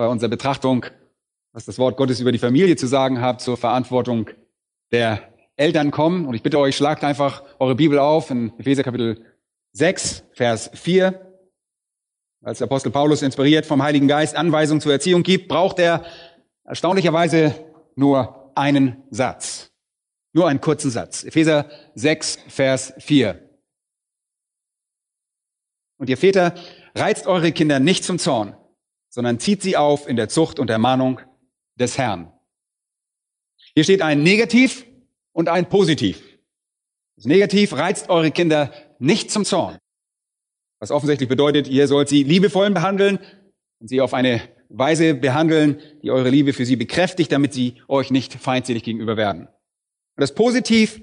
bei unserer Betrachtung, was das Wort Gottes über die Familie zu sagen hat, zur Verantwortung der Eltern kommen. Und ich bitte euch, schlagt einfach eure Bibel auf in Epheser Kapitel 6, Vers 4. Als der Apostel Paulus inspiriert vom Heiligen Geist Anweisungen zur Erziehung gibt, braucht er erstaunlicherweise nur einen Satz. Nur einen kurzen Satz. Epheser 6, Vers 4. Und ihr Väter, reizt eure Kinder nicht zum Zorn, sondern zieht sie auf in der Zucht und Ermahnung des Herrn. Hier steht ein Negativ und ein Positiv. Das Negativ reizt eure Kinder nicht zum Zorn. Was offensichtlich bedeutet, ihr sollt sie liebevoll behandeln und sie auf eine Weise behandeln, die eure Liebe für sie bekräftigt, damit sie euch nicht feindselig gegenüber werden. Und das Positiv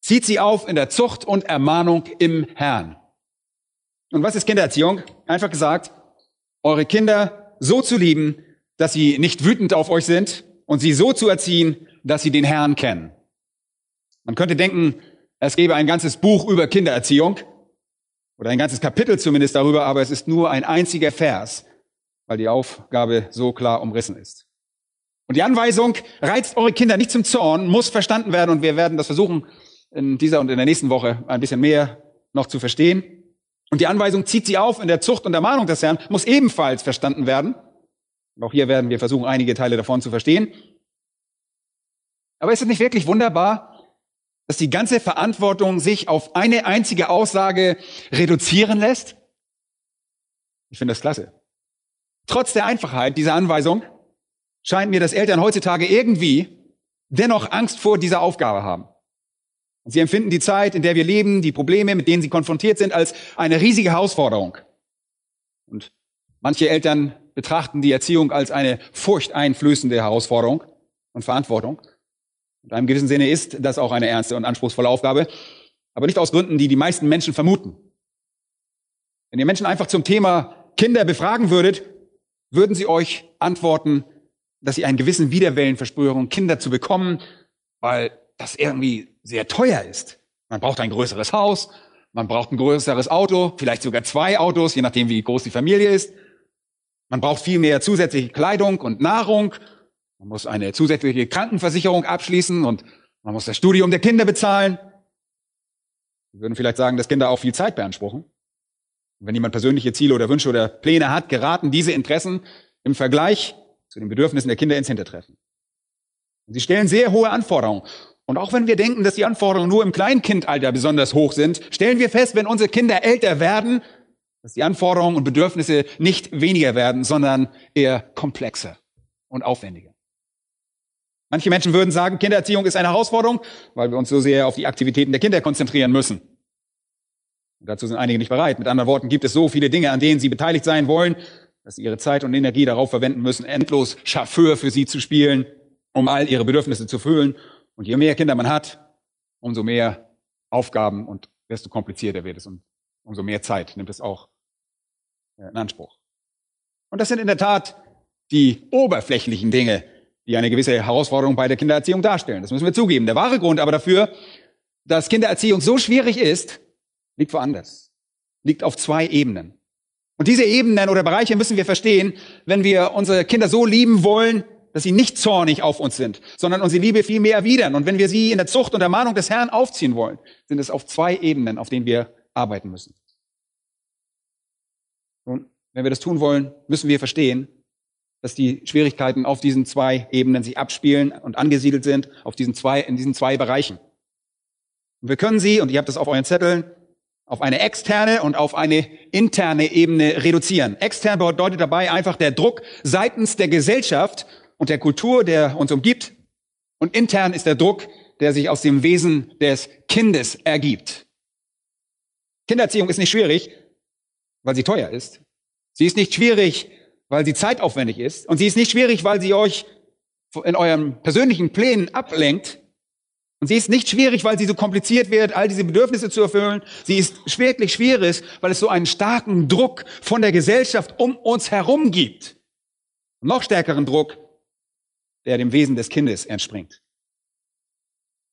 zieht sie auf in der Zucht und Ermahnung im Herrn. Und was ist Kindererziehung? Einfach gesagt, eure Kinder so zu lieben, dass sie nicht wütend auf euch sind und sie so zu erziehen, dass sie den Herrn kennen. Man könnte denken, es gäbe ein ganzes Buch über Kindererziehung oder ein ganzes Kapitel zumindest darüber, aber es ist nur ein einziger Vers, weil die Aufgabe so klar umrissen ist. Und die Anweisung, reizt eure Kinder nicht zum Zorn, muss verstanden werden und wir werden das versuchen, in dieser und in der nächsten Woche ein bisschen mehr noch zu verstehen. Und die Anweisung zieht sie auf in der Zucht und Ermahnung des Herrn, muss ebenfalls verstanden werden. Und auch hier werden wir versuchen, einige Teile davon zu verstehen. Aber ist es nicht wirklich wunderbar, dass die ganze Verantwortung sich auf eine einzige Aussage reduzieren lässt? Ich finde das klasse. Trotz der Einfachheit dieser Anweisung scheint mir, dass Eltern heutzutage irgendwie dennoch Angst vor dieser Aufgabe haben. Sie empfinden die Zeit, in der wir leben, die Probleme, mit denen sie konfrontiert sind, als eine riesige Herausforderung. Und manche Eltern betrachten die Erziehung als eine furchteinflößende Herausforderung und Verantwortung. In einem gewissen Sinne ist das auch eine ernste und anspruchsvolle Aufgabe, aber nicht aus Gründen, die die meisten Menschen vermuten. Wenn ihr Menschen einfach zum Thema Kinder befragen würdet, würden sie euch antworten, dass sie einen gewissen Widerwillen verspüren, Kinder zu bekommen, weil das irgendwie sehr teuer ist. Man braucht ein größeres Haus, man braucht ein größeres Auto, vielleicht sogar zwei Autos, je nachdem, wie groß die Familie ist. Man braucht viel mehr zusätzliche Kleidung und Nahrung. Man muss eine zusätzliche Krankenversicherung abschließen und man muss das Studium der Kinder bezahlen. Wir würden vielleicht sagen, dass Kinder auch viel Zeit beanspruchen. Und wenn jemand persönliche Ziele oder Wünsche oder Pläne hat, geraten diese Interessen im Vergleich zu den Bedürfnissen der Kinder ins Hintertreffen. Und sie stellen sehr hohe Anforderungen. Und auch wenn wir denken, dass die Anforderungen nur im Kleinkindalter besonders hoch sind, stellen wir fest, wenn unsere Kinder älter werden, dass die Anforderungen und Bedürfnisse nicht weniger werden, sondern eher komplexer und aufwendiger. Manche Menschen würden sagen, Kindererziehung ist eine Herausforderung, weil wir uns so sehr auf die Aktivitäten der Kinder konzentrieren müssen. Und dazu sind einige nicht bereit. Mit anderen Worten gibt es so viele Dinge, an denen sie beteiligt sein wollen, dass sie ihre Zeit und Energie darauf verwenden müssen, endlos Chauffeur für sie zu spielen, um all ihre Bedürfnisse zu füllen und je mehr Kinder man hat, umso mehr Aufgaben und desto komplizierter wird es und umso mehr Zeit nimmt es auch äh, in Anspruch. Und das sind in der Tat die oberflächlichen Dinge, die eine gewisse Herausforderung bei der Kindererziehung darstellen. Das müssen wir zugeben. Der wahre Grund aber dafür, dass Kindererziehung so schwierig ist, liegt woanders. Liegt auf zwei Ebenen. Und diese Ebenen oder Bereiche müssen wir verstehen, wenn wir unsere Kinder so lieben wollen, dass sie nicht zornig auf uns sind, sondern unsere Liebe viel mehr erwidern. Und wenn wir sie in der Zucht und Ermahnung des Herrn aufziehen wollen, sind es auf zwei Ebenen, auf denen wir arbeiten müssen. Und wenn wir das tun wollen, müssen wir verstehen, dass die Schwierigkeiten auf diesen zwei Ebenen sich abspielen und angesiedelt sind, auf diesen zwei, in diesen zwei Bereichen. Und wir können sie, und ihr habt das auf euren Zetteln, auf eine externe und auf eine interne Ebene reduzieren. Extern bedeutet dabei einfach der Druck seitens der Gesellschaft und der Kultur, der uns umgibt. Und intern ist der Druck, der sich aus dem Wesen des Kindes ergibt. Kindererziehung ist nicht schwierig, weil sie teuer ist. Sie ist nicht schwierig, weil sie zeitaufwendig ist. Und sie ist nicht schwierig, weil sie euch in euren persönlichen Plänen ablenkt. Und sie ist nicht schwierig, weil sie so kompliziert wird, all diese Bedürfnisse zu erfüllen. Sie ist wirklich schwierig, weil es so einen starken Druck von der Gesellschaft um uns herum gibt. Noch stärkeren Druck, der dem Wesen des Kindes entspringt.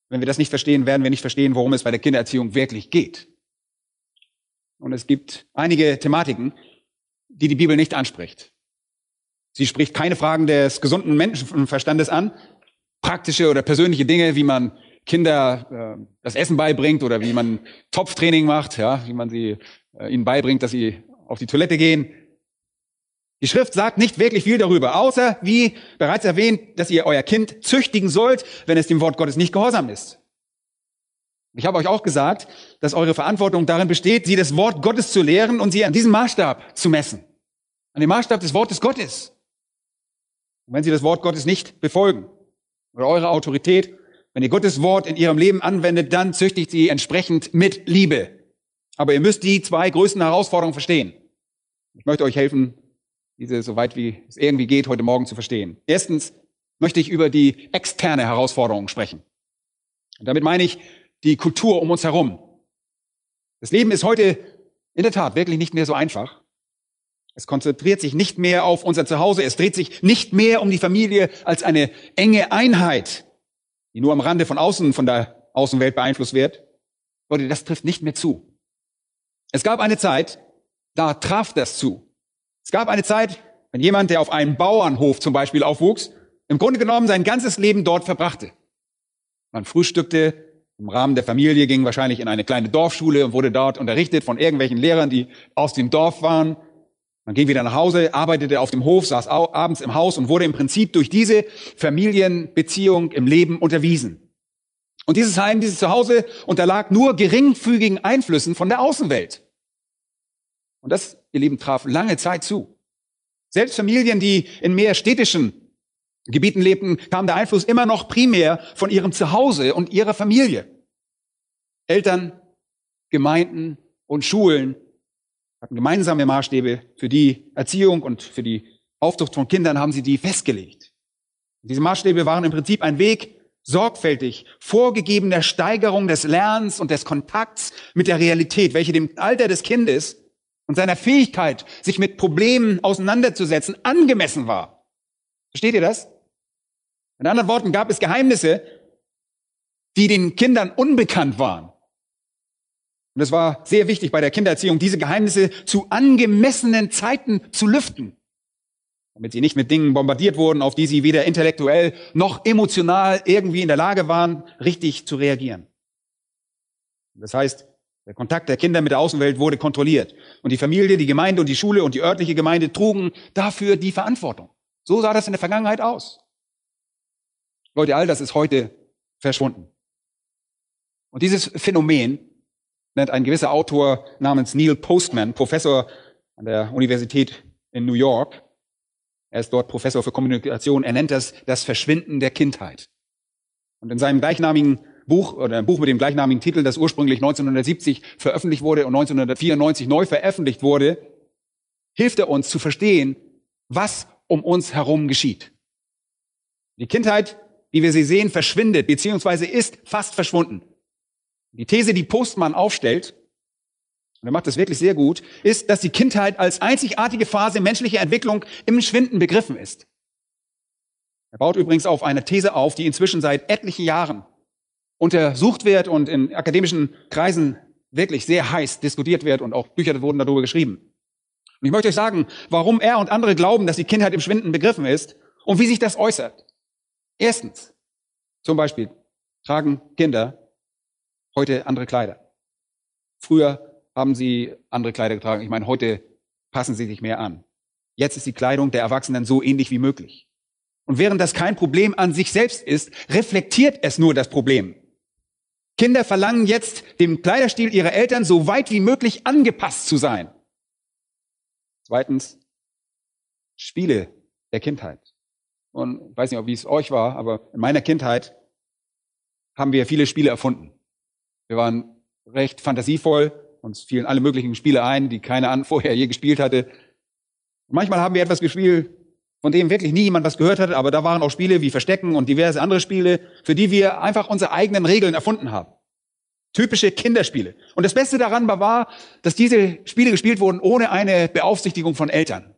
Wenn wir das nicht verstehen, werden wir nicht verstehen, worum es bei der Kindererziehung wirklich geht. Und es gibt einige Thematiken, die die Bibel nicht anspricht. Sie spricht keine Fragen des gesunden Menschenverstandes an, praktische oder persönliche Dinge, wie man Kinder äh, das Essen beibringt oder wie man Topftraining macht, ja, wie man sie äh, ihnen beibringt, dass sie auf die Toilette gehen. Die Schrift sagt nicht wirklich viel darüber, außer, wie bereits erwähnt, dass ihr euer Kind züchtigen sollt, wenn es dem Wort Gottes nicht gehorsam ist. Ich habe euch auch gesagt, dass eure Verantwortung darin besteht, sie das Wort Gottes zu lehren und sie an diesem Maßstab zu messen. An dem Maßstab des Wortes Gottes. Und wenn sie das Wort Gottes nicht befolgen oder eure Autorität, wenn ihr Gottes Wort in ihrem Leben anwendet, dann züchtigt sie entsprechend mit Liebe. Aber ihr müsst die zwei größten Herausforderungen verstehen. Ich möchte euch helfen, diese so weit wie es irgendwie geht, heute Morgen zu verstehen. Erstens möchte ich über die externe Herausforderung sprechen. Und damit meine ich die Kultur um uns herum. Das Leben ist heute in der Tat wirklich nicht mehr so einfach. Es konzentriert sich nicht mehr auf unser Zuhause. Es dreht sich nicht mehr um die Familie als eine enge Einheit, die nur am Rande von außen, von der Außenwelt beeinflusst wird. Leute, das trifft nicht mehr zu. Es gab eine Zeit, da traf das zu. Es gab eine Zeit, wenn jemand, der auf einem Bauernhof zum Beispiel aufwuchs, im Grunde genommen sein ganzes Leben dort verbrachte. Man frühstückte, im Rahmen der Familie ging wahrscheinlich in eine kleine Dorfschule und wurde dort unterrichtet von irgendwelchen Lehrern, die aus dem Dorf waren. Man ging wieder nach Hause, arbeitete auf dem Hof, saß abends im Haus und wurde im Prinzip durch diese Familienbeziehung im Leben unterwiesen. Und dieses Heim, dieses Zuhause unterlag nur geringfügigen Einflüssen von der Außenwelt. Und das, ihr Lieben, traf lange Zeit zu. Selbst Familien, die in mehr städtischen Gebieten lebten, kam der Einfluss immer noch primär von ihrem Zuhause und ihrer Familie. Eltern, Gemeinden und Schulen hatten gemeinsame Maßstäbe für die Erziehung und für die Aufzucht von Kindern haben sie die festgelegt. Diese Maßstäbe waren im Prinzip ein Weg sorgfältig vorgegebener Steigerung des Lernens und des Kontakts mit der Realität, welche dem Alter des Kindes und seiner Fähigkeit, sich mit Problemen auseinanderzusetzen, angemessen war. Versteht ihr das? In anderen Worten gab es Geheimnisse, die den Kindern unbekannt waren. Und es war sehr wichtig bei der Kindererziehung, diese Geheimnisse zu angemessenen Zeiten zu lüften, damit sie nicht mit Dingen bombardiert wurden, auf die sie weder intellektuell noch emotional irgendwie in der Lage waren, richtig zu reagieren. Das heißt, der Kontakt der Kinder mit der Außenwelt wurde kontrolliert. Und die Familie, die Gemeinde und die Schule und die örtliche Gemeinde trugen dafür die Verantwortung. So sah das in der Vergangenheit aus. Leute, all das ist heute verschwunden. Und dieses Phänomen nennt ein gewisser Autor namens Neil Postman, Professor an der Universität in New York. Er ist dort Professor für Kommunikation. Er nennt das das Verschwinden der Kindheit. Und in seinem gleichnamigen Buch oder ein Buch mit dem gleichnamigen Titel, das ursprünglich 1970 veröffentlicht wurde und 1994 neu veröffentlicht wurde, hilft er uns zu verstehen, was um uns herum geschieht. Die Kindheit, wie wir sie sehen, verschwindet beziehungsweise ist fast verschwunden. Die These, die Postmann aufstellt, und er macht das wirklich sehr gut, ist, dass die Kindheit als einzigartige Phase menschlicher Entwicklung im Schwinden begriffen ist. Er baut übrigens auf eine These auf, die inzwischen seit etlichen Jahren untersucht wird und in akademischen Kreisen wirklich sehr heiß diskutiert wird und auch Bücher wurden darüber geschrieben. Und ich möchte euch sagen, warum er und andere glauben, dass die Kindheit im Schwinden begriffen ist und wie sich das äußert. Erstens, zum Beispiel tragen Kinder heute andere Kleider. Früher haben sie andere Kleider getragen. Ich meine, heute passen sie sich mehr an. Jetzt ist die Kleidung der Erwachsenen so ähnlich wie möglich. Und während das kein Problem an sich selbst ist, reflektiert es nur das Problem. Kinder verlangen jetzt, dem Kleiderstil ihrer Eltern so weit wie möglich angepasst zu sein. Zweitens, Spiele der Kindheit. Und ich weiß nicht, wie es euch war, aber in meiner Kindheit haben wir viele Spiele erfunden. Wir waren recht fantasievoll, uns fielen alle möglichen Spiele ein, die keiner vorher je gespielt hatte. manchmal haben wir etwas gespielt, von dem wirklich nie jemand was gehört hat, aber da waren auch Spiele wie Verstecken und diverse andere Spiele, für die wir einfach unsere eigenen Regeln erfunden haben. Typische Kinderspiele. Und das Beste daran war, dass diese Spiele gespielt wurden ohne eine Beaufsichtigung von Eltern.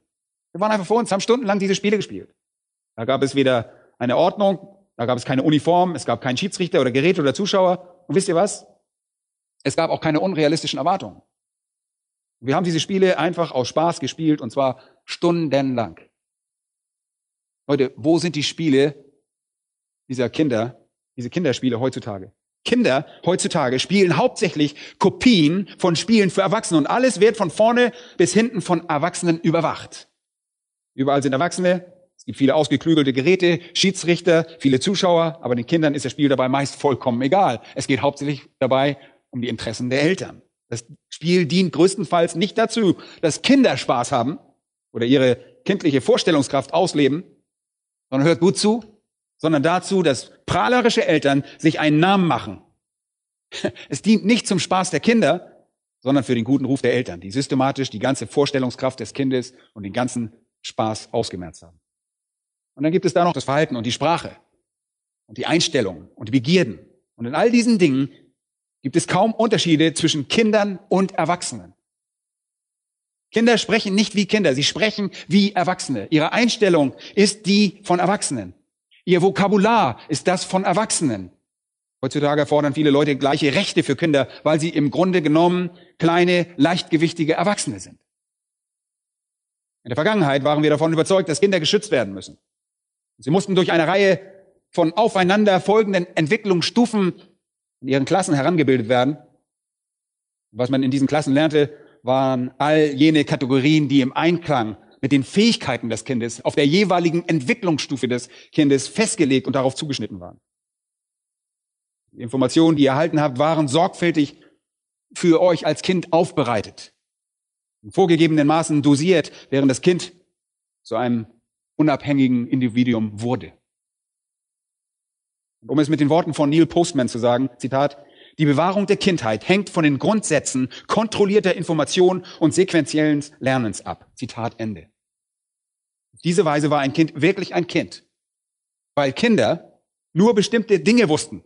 Wir waren einfach vor uns, haben stundenlang diese Spiele gespielt. Da gab es weder eine Ordnung, da gab es keine Uniform, es gab keinen Schiedsrichter oder Geräte oder Zuschauer. Und wisst ihr was? Es gab auch keine unrealistischen Erwartungen. Wir haben diese Spiele einfach aus Spaß gespielt und zwar stundenlang. Leute, wo sind die Spiele dieser Kinder, diese Kinderspiele heutzutage? Kinder heutzutage spielen hauptsächlich Kopien von Spielen für Erwachsene und alles wird von vorne bis hinten von Erwachsenen überwacht. Überall sind Erwachsene, es gibt viele ausgeklügelte Geräte, Schiedsrichter, viele Zuschauer, aber den Kindern ist das Spiel dabei meist vollkommen egal. Es geht hauptsächlich dabei um die Interessen der Eltern. Das Spiel dient größtenteils nicht dazu, dass Kinder Spaß haben oder ihre kindliche Vorstellungskraft ausleben, sondern hört gut zu, sondern dazu, dass prahlerische Eltern sich einen Namen machen. Es dient nicht zum Spaß der Kinder, sondern für den guten Ruf der Eltern, die systematisch die ganze Vorstellungskraft des Kindes und den ganzen Spaß ausgemerzt haben. Und dann gibt es da noch das Verhalten und die Sprache und die Einstellungen und die Begierden. Und in all diesen Dingen gibt es kaum Unterschiede zwischen Kindern und Erwachsenen. Kinder sprechen nicht wie Kinder, sie sprechen wie Erwachsene. Ihre Einstellung ist die von Erwachsenen. Ihr Vokabular ist das von Erwachsenen. Heutzutage fordern viele Leute gleiche Rechte für Kinder, weil sie im Grunde genommen kleine, leichtgewichtige Erwachsene sind. In der Vergangenheit waren wir davon überzeugt, dass Kinder geschützt werden müssen. Sie mussten durch eine Reihe von aufeinander folgenden Entwicklungsstufen in ihren Klassen herangebildet werden. Was man in diesen Klassen lernte, waren all jene Kategorien, die im Einklang mit den Fähigkeiten des Kindes auf der jeweiligen Entwicklungsstufe des Kindes festgelegt und darauf zugeschnitten waren. Die Informationen, die ihr erhalten habt, waren sorgfältig für euch als Kind aufbereitet. In vorgegebenen Maßen dosiert, während das Kind zu einem unabhängigen Individuum wurde. Um es mit den Worten von Neil Postman zu sagen, Zitat, die Bewahrung der Kindheit hängt von den Grundsätzen kontrollierter Information und sequentiellen Lernens ab. Zitat Ende. Diese Weise war ein Kind wirklich ein Kind, weil Kinder nur bestimmte Dinge wussten.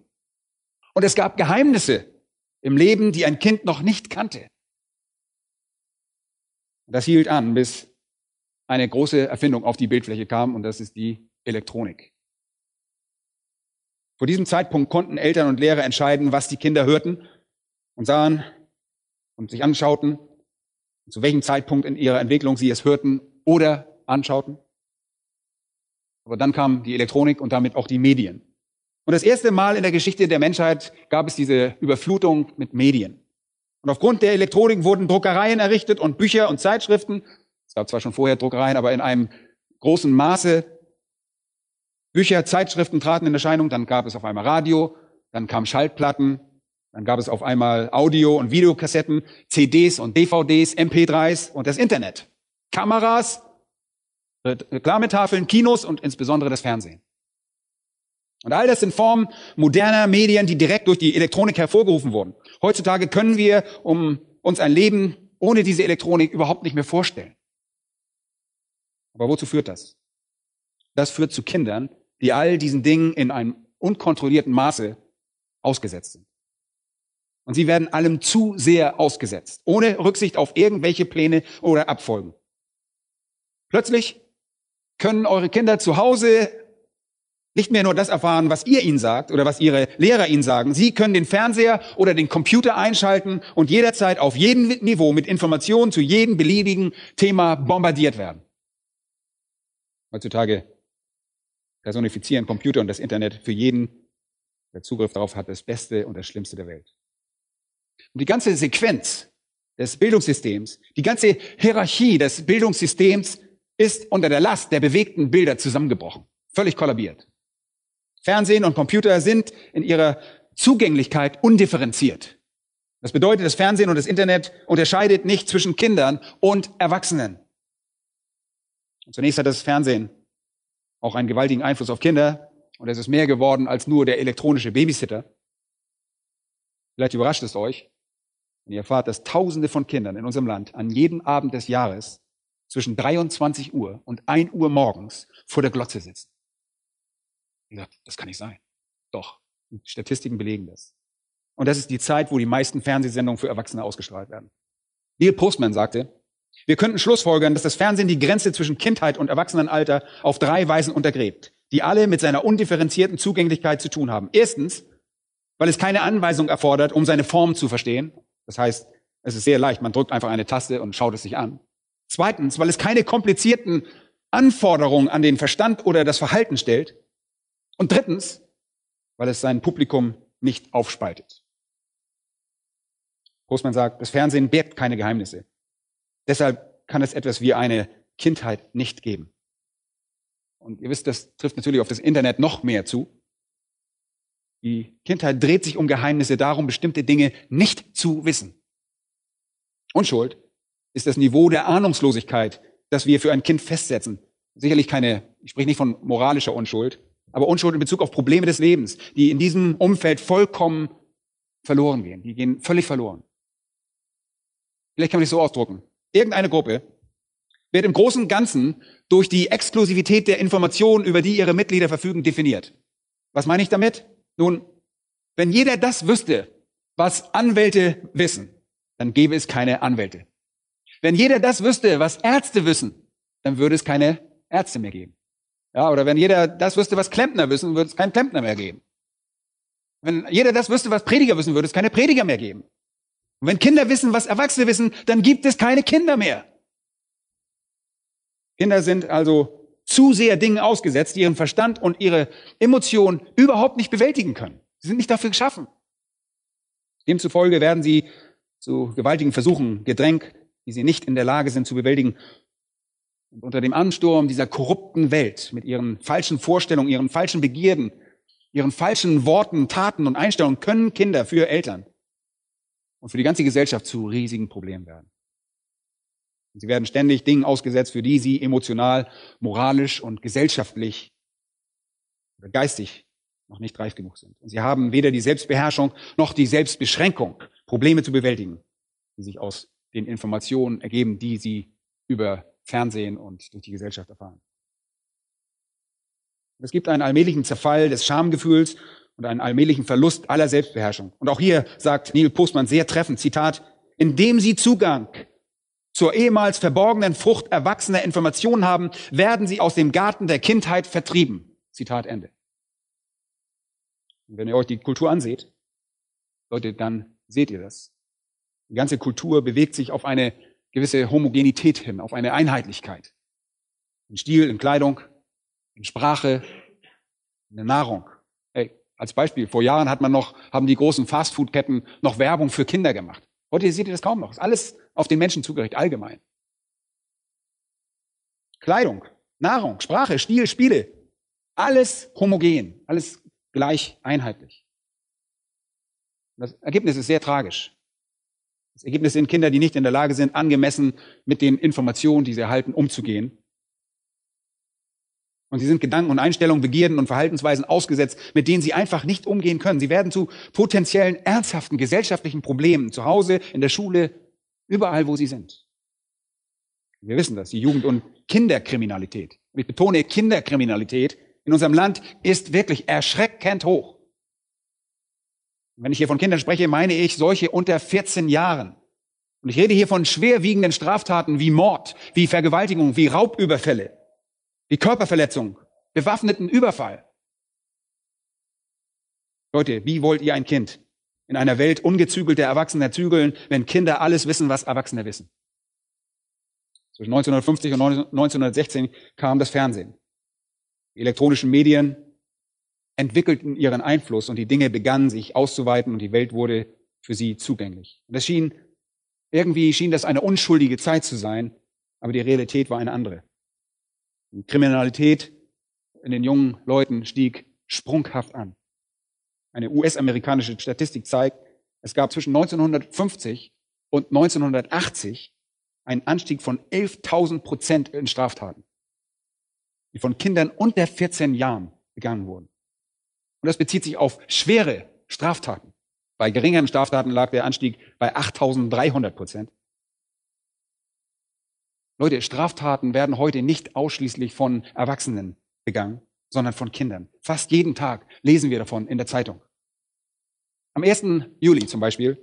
Und es gab Geheimnisse im Leben, die ein Kind noch nicht kannte. Das hielt an, bis eine große Erfindung auf die Bildfläche kam, und das ist die Elektronik. Vor diesem Zeitpunkt konnten Eltern und Lehrer entscheiden, was die Kinder hörten und sahen und sich anschauten, zu welchem Zeitpunkt in ihrer Entwicklung sie es hörten oder anschauten. Aber dann kam die Elektronik und damit auch die Medien. Und das erste Mal in der Geschichte der Menschheit gab es diese Überflutung mit Medien. Und aufgrund der Elektronik wurden Druckereien errichtet und Bücher und Zeitschriften. Es gab zwar schon vorher Druckereien, aber in einem großen Maße Bücher, Zeitschriften traten in Erscheinung, dann gab es auf einmal Radio, dann kamen Schaltplatten, dann gab es auf einmal Audio- und Videokassetten, CDs und DVDs, MP3s und das Internet. Kameras, Reklametafeln, Kinos und insbesondere das Fernsehen. Und all das in Form moderner Medien, die direkt durch die Elektronik hervorgerufen wurden. Heutzutage können wir um uns ein Leben ohne diese Elektronik überhaupt nicht mehr vorstellen. Aber wozu führt das? Das führt zu Kindern, die all diesen Dingen in einem unkontrollierten Maße ausgesetzt sind. Und sie werden allem zu sehr ausgesetzt, ohne Rücksicht auf irgendwelche Pläne oder Abfolgen. Plötzlich können eure Kinder zu Hause nicht mehr nur das erfahren, was ihr ihnen sagt oder was ihre Lehrer ihnen sagen. Sie können den Fernseher oder den Computer einschalten und jederzeit auf jedem Niveau mit Informationen zu jedem beliebigen Thema bombardiert werden. Heutzutage personifizieren Computer und das Internet für jeden, der Zugriff darauf hat, das Beste und das Schlimmste der Welt. Und die ganze Sequenz des Bildungssystems, die ganze Hierarchie des Bildungssystems ist unter der Last der bewegten Bilder zusammengebrochen, völlig kollabiert. Fernsehen und Computer sind in ihrer Zugänglichkeit undifferenziert. Das bedeutet, das Fernsehen und das Internet unterscheidet nicht zwischen Kindern und Erwachsenen. Und zunächst hat das Fernsehen auch einen gewaltigen Einfluss auf Kinder. Und es ist mehr geworden als nur der elektronische Babysitter. Vielleicht überrascht es euch, wenn ihr erfahrt, dass Tausende von Kindern in unserem Land an jedem Abend des Jahres zwischen 23 Uhr und 1 Uhr morgens vor der Glotze sitzen. Gesagt, das kann nicht sein. Doch, die Statistiken belegen das. Und das ist die Zeit, wo die meisten Fernsehsendungen für Erwachsene ausgestrahlt werden. Neil Postman sagte, wir könnten schlussfolgern, dass das Fernsehen die Grenze zwischen Kindheit und Erwachsenenalter auf drei Weisen untergräbt, die alle mit seiner undifferenzierten Zugänglichkeit zu tun haben. Erstens, weil es keine Anweisung erfordert, um seine Form zu verstehen. Das heißt, es ist sehr leicht, man drückt einfach eine Taste und schaut es sich an. Zweitens, weil es keine komplizierten Anforderungen an den Verstand oder das Verhalten stellt. Und drittens, weil es sein Publikum nicht aufspaltet. Großmann sagt, das Fernsehen birgt keine Geheimnisse. Deshalb kann es etwas wie eine Kindheit nicht geben. Und ihr wisst, das trifft natürlich auf das Internet noch mehr zu. Die Kindheit dreht sich um Geheimnisse, darum bestimmte Dinge nicht zu wissen. Unschuld ist das Niveau der Ahnungslosigkeit, das wir für ein Kind festsetzen. Sicherlich keine, ich spreche nicht von moralischer Unschuld, aber Unschuld in Bezug auf Probleme des Lebens, die in diesem Umfeld vollkommen verloren gehen. Die gehen völlig verloren. Vielleicht kann man es so ausdrucken. Irgendeine Gruppe wird im Großen und Ganzen durch die Exklusivität der Informationen, über die ihre Mitglieder verfügen, definiert. Was meine ich damit? Nun, wenn jeder das wüsste, was Anwälte wissen, dann gäbe es keine Anwälte. Wenn jeder das wüsste, was Ärzte wissen, dann würde es keine Ärzte mehr geben. Ja, oder wenn jeder das wüsste, was Klempner wissen, würde es keinen Klempner mehr geben. Wenn jeder das wüsste, was Prediger wissen, würde es keine Prediger mehr geben. Und wenn Kinder wissen, was Erwachsene wissen, dann gibt es keine Kinder mehr. Kinder sind also zu sehr Dingen ausgesetzt, die ihren Verstand und ihre Emotionen überhaupt nicht bewältigen können. Sie sind nicht dafür geschaffen. Demzufolge werden sie zu gewaltigen Versuchen gedrängt, die sie nicht in der Lage sind zu bewältigen. Und unter dem Ansturm dieser korrupten Welt mit ihren falschen Vorstellungen, ihren falschen Begierden, ihren falschen Worten, Taten und Einstellungen können Kinder für Eltern und für die ganze Gesellschaft zu riesigen Problemen werden. Sie werden ständig Dingen ausgesetzt, für die sie emotional, moralisch und gesellschaftlich oder geistig noch nicht reif genug sind. Und sie haben weder die Selbstbeherrschung noch die Selbstbeschränkung, Probleme zu bewältigen, die sich aus den Informationen ergeben, die sie über Fernsehen und durch die Gesellschaft erfahren. Es gibt einen allmählichen Zerfall des Schamgefühls und einen allmählichen Verlust aller Selbstbeherrschung. Und auch hier sagt Neil Postman sehr treffend, Zitat, indem sie Zugang zur ehemals verborgenen Frucht erwachsener Informationen haben, werden sie aus dem Garten der Kindheit vertrieben. Zitat Ende. Und wenn ihr euch die Kultur anseht, Leute, dann seht ihr das. Die ganze Kultur bewegt sich auf eine gewisse Homogenität hin, auf eine Einheitlichkeit. In Stil, in Kleidung, in Sprache, in der Nahrung. Als Beispiel, vor Jahren hat man noch, haben die großen Fastfood-Ketten noch Werbung für Kinder gemacht. Heute seht ihr das kaum noch. Ist alles auf den Menschen zugerichtet, allgemein. Kleidung, Nahrung, Sprache, Stil, Spiele. Alles homogen, alles gleich einheitlich. Das Ergebnis ist sehr tragisch. Das Ergebnis sind Kinder, die nicht in der Lage sind, angemessen mit den Informationen, die sie erhalten, umzugehen. Und sie sind Gedanken und Einstellungen, Begierden und Verhaltensweisen ausgesetzt, mit denen sie einfach nicht umgehen können. Sie werden zu potenziellen, ernsthaften gesellschaftlichen Problemen zu Hause, in der Schule, überall, wo sie sind. Wir wissen das, die Jugend- und Kinderkriminalität. Und ich betone Kinderkriminalität in unserem Land ist wirklich erschreckend hoch. wenn ich hier von Kindern spreche, meine ich solche unter 14 Jahren. Und ich rede hier von schwerwiegenden Straftaten wie Mord, wie Vergewaltigung, wie Raubüberfälle, wie Körperverletzung, bewaffneten Überfall. Leute, wie wollt ihr ein Kind in einer Welt ungezügelter Erwachsener zügeln, wenn Kinder alles wissen, was Erwachsene wissen? Zwischen 1950 und 1916 kam das Fernsehen. Die elektronischen Medien entwickelten ihren Einfluss und die Dinge begannen sich auszuweiten und die Welt wurde für sie zugänglich. Und es schien, irgendwie schien das eine unschuldige Zeit zu sein, aber die Realität war eine andere. Kriminalität in den jungen Leuten stieg sprunghaft an. Eine US-amerikanische Statistik zeigt, es gab zwischen 1950 und 1980 einen Anstieg von 11.000 Prozent in Straftaten die von Kindern unter 14 Jahren begangen wurden. Und das bezieht sich auf schwere Straftaten. Bei geringeren Straftaten lag der Anstieg bei 8.300 Prozent. Leute, Straftaten werden heute nicht ausschließlich von Erwachsenen begangen, sondern von Kindern. Fast jeden Tag lesen wir davon in der Zeitung. Am 1. Juli zum Beispiel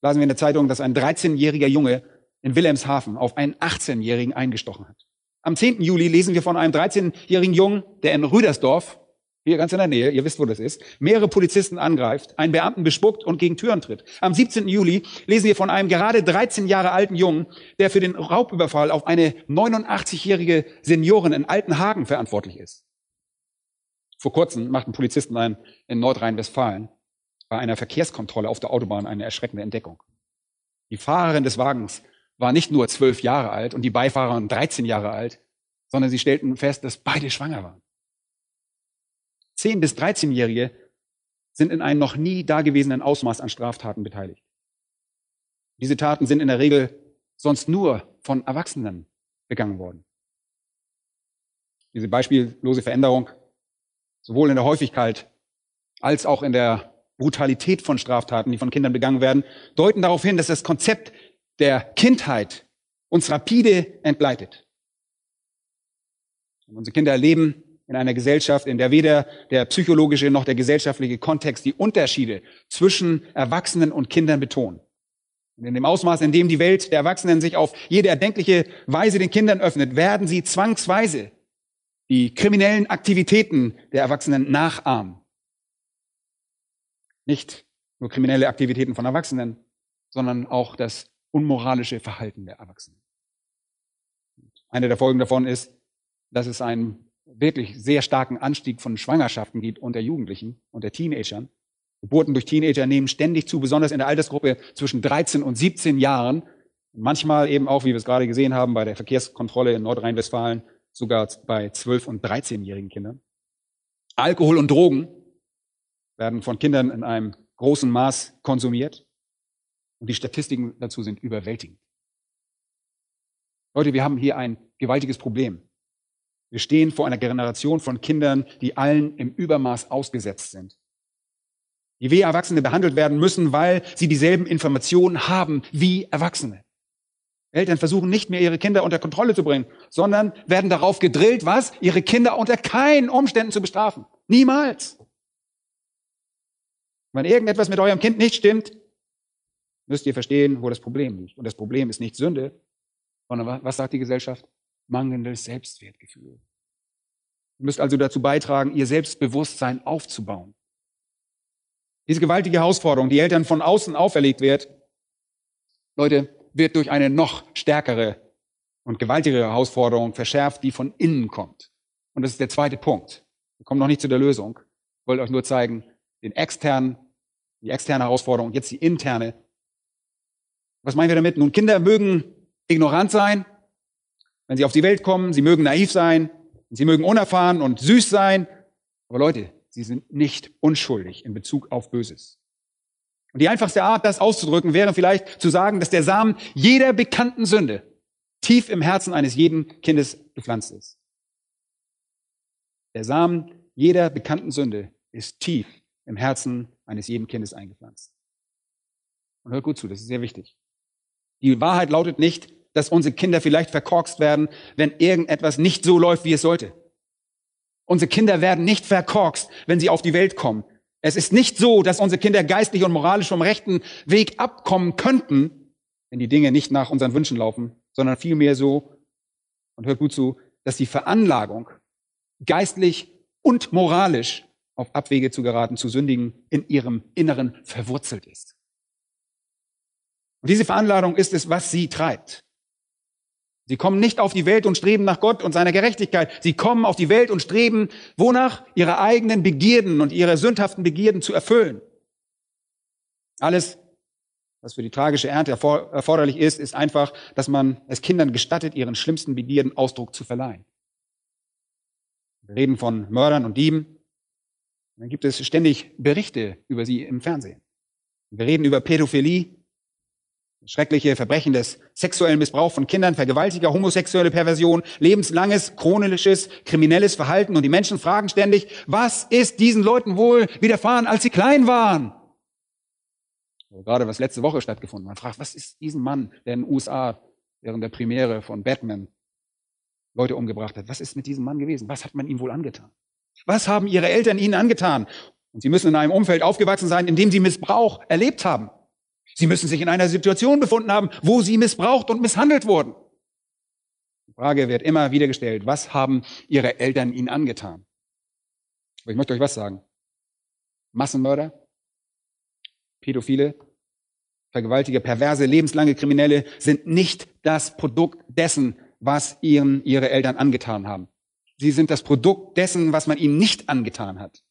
lasen wir in der Zeitung, dass ein 13-jähriger Junge in Wilhelmshaven auf einen 18-jährigen eingestochen hat. Am 10. Juli lesen wir von einem 13-jährigen Jungen, der in Rüdersdorf, hier ganz in der Nähe, ihr wisst, wo das ist, mehrere Polizisten angreift, einen Beamten bespuckt und gegen Türen tritt. Am 17. Juli lesen wir von einem gerade 13 Jahre alten Jungen, der für den Raubüberfall auf eine 89-jährige Seniorin in Altenhagen verantwortlich ist. Vor kurzem machten Polizisten ein, in Nordrhein-Westfalen bei einer Verkehrskontrolle auf der Autobahn eine erschreckende Entdeckung. Die Fahrerin des Wagens war nicht nur zwölf Jahre alt und die Beifahrerin 13 Jahre alt, sondern sie stellten fest, dass beide schwanger waren. Zehn bis 13-Jährige sind in einem noch nie dagewesenen Ausmaß an Straftaten beteiligt. Diese Taten sind in der Regel sonst nur von Erwachsenen begangen worden. Diese beispiellose Veränderung, sowohl in der Häufigkeit als auch in der Brutalität von Straftaten, die von Kindern begangen werden, deuten darauf hin, dass das Konzept der Kindheit uns rapide entgleitet. Und unsere Kinder erleben in einer Gesellschaft, in der weder der psychologische noch der gesellschaftliche Kontext die Unterschiede zwischen Erwachsenen und Kindern betonen. Und in dem Ausmaß, in dem die Welt der Erwachsenen sich auf jede erdenkliche Weise den Kindern öffnet, werden sie zwangsweise die kriminellen Aktivitäten der Erwachsenen nachahmen. Nicht nur kriminelle Aktivitäten von Erwachsenen, sondern auch das unmoralische Verhalten der Erwachsenen. Eine der Folgen davon ist, dass es einen wirklich sehr starken Anstieg von Schwangerschaften gibt unter Jugendlichen, unter Teenagern. Geburten durch Teenager nehmen ständig zu, besonders in der Altersgruppe zwischen 13 und 17 Jahren. Manchmal eben auch, wie wir es gerade gesehen haben, bei der Verkehrskontrolle in Nordrhein-Westfalen, sogar bei 12- und 13-jährigen Kindern. Alkohol und Drogen werden von Kindern in einem großen Maß konsumiert. Und die Statistiken dazu sind überwältigend. Leute, wir haben hier ein gewaltiges Problem. Wir stehen vor einer Generation von Kindern, die allen im Übermaß ausgesetzt sind. Die wie Erwachsene behandelt werden müssen, weil sie dieselben Informationen haben wie Erwachsene. Eltern versuchen nicht mehr, ihre Kinder unter Kontrolle zu bringen, sondern werden darauf gedrillt, was? Ihre Kinder unter keinen Umständen zu bestrafen. Niemals. Wenn irgendetwas mit eurem Kind nicht stimmt, müsst ihr verstehen, wo das Problem liegt. Und das Problem ist nicht Sünde, sondern was sagt die Gesellschaft? Mangelndes Selbstwertgefühl. Ihr müsst also dazu beitragen, ihr Selbstbewusstsein aufzubauen. Diese gewaltige Herausforderung, die Eltern von außen auferlegt wird, Leute, wird durch eine noch stärkere und gewaltigere Herausforderung verschärft, die von innen kommt. Und das ist der zweite Punkt. Wir kommen noch nicht zu der Lösung. Ich wollte euch nur zeigen, den externen, die externe Herausforderung, jetzt die interne. Was meinen wir damit? Nun, Kinder mögen ignorant sein, wenn sie auf die Welt kommen, sie mögen naiv sein, sie mögen unerfahren und süß sein, aber Leute, sie sind nicht unschuldig in Bezug auf Böses. Und die einfachste Art, das auszudrücken, wäre vielleicht zu sagen, dass der Samen jeder bekannten Sünde tief im Herzen eines jeden Kindes gepflanzt ist. Der Samen jeder bekannten Sünde ist tief im Herzen eines jeden Kindes eingepflanzt. Und hört gut zu, das ist sehr wichtig. Die Wahrheit lautet nicht, dass unsere Kinder vielleicht verkorkst werden, wenn irgendetwas nicht so läuft, wie es sollte. Unsere Kinder werden nicht verkorkst, wenn sie auf die Welt kommen. Es ist nicht so, dass unsere Kinder geistlich und moralisch vom rechten Weg abkommen könnten, wenn die Dinge nicht nach unseren Wünschen laufen, sondern vielmehr so, und hört gut zu, dass die Veranlagung geistlich und moralisch auf Abwege zu geraten, zu sündigen, in ihrem Inneren verwurzelt ist. Und diese Veranlagung ist es, was sie treibt. Sie kommen nicht auf die Welt und streben nach Gott und seiner Gerechtigkeit. Sie kommen auf die Welt und streben, wonach? Ihre eigenen Begierden und ihre sündhaften Begierden zu erfüllen. Alles, was für die tragische Ernte erforderlich ist, ist einfach, dass man es Kindern gestattet, ihren schlimmsten Begierden Ausdruck zu verleihen. Wir reden von Mördern und Dieben, dann gibt es ständig Berichte über sie im Fernsehen. Wir reden über Pädophilie, schreckliche Verbrechen des sexuellen Missbrauchs von Kindern, Vergewaltiger, homosexuelle Perversion, lebenslanges, chronisches, kriminelles Verhalten. Und die Menschen fragen ständig, was ist diesen Leuten wohl widerfahren, als sie klein waren? Gerade was letzte Woche stattgefunden. Man fragt, was ist diesen Mann, der in den USA während der Premiere von Batman Leute umgebracht hat. Was ist mit diesem Mann gewesen? Was hat man ihm wohl angetan? Was haben ihre Eltern ihnen angetan? Und sie müssen in einem Umfeld aufgewachsen sein, in dem sie Missbrauch erlebt haben. Sie müssen sich in einer Situation befunden haben, wo sie missbraucht und misshandelt wurden. Die Frage wird immer wieder gestellt, was haben ihre Eltern ihnen angetan? Aber ich möchte euch was sagen. Massenmörder, Pädophile, Vergewaltiger, perverse, lebenslange Kriminelle sind nicht das Produkt dessen, was ihnen ihre Eltern angetan haben. Sie sind das Produkt dessen, was man ihnen nicht angetan hat.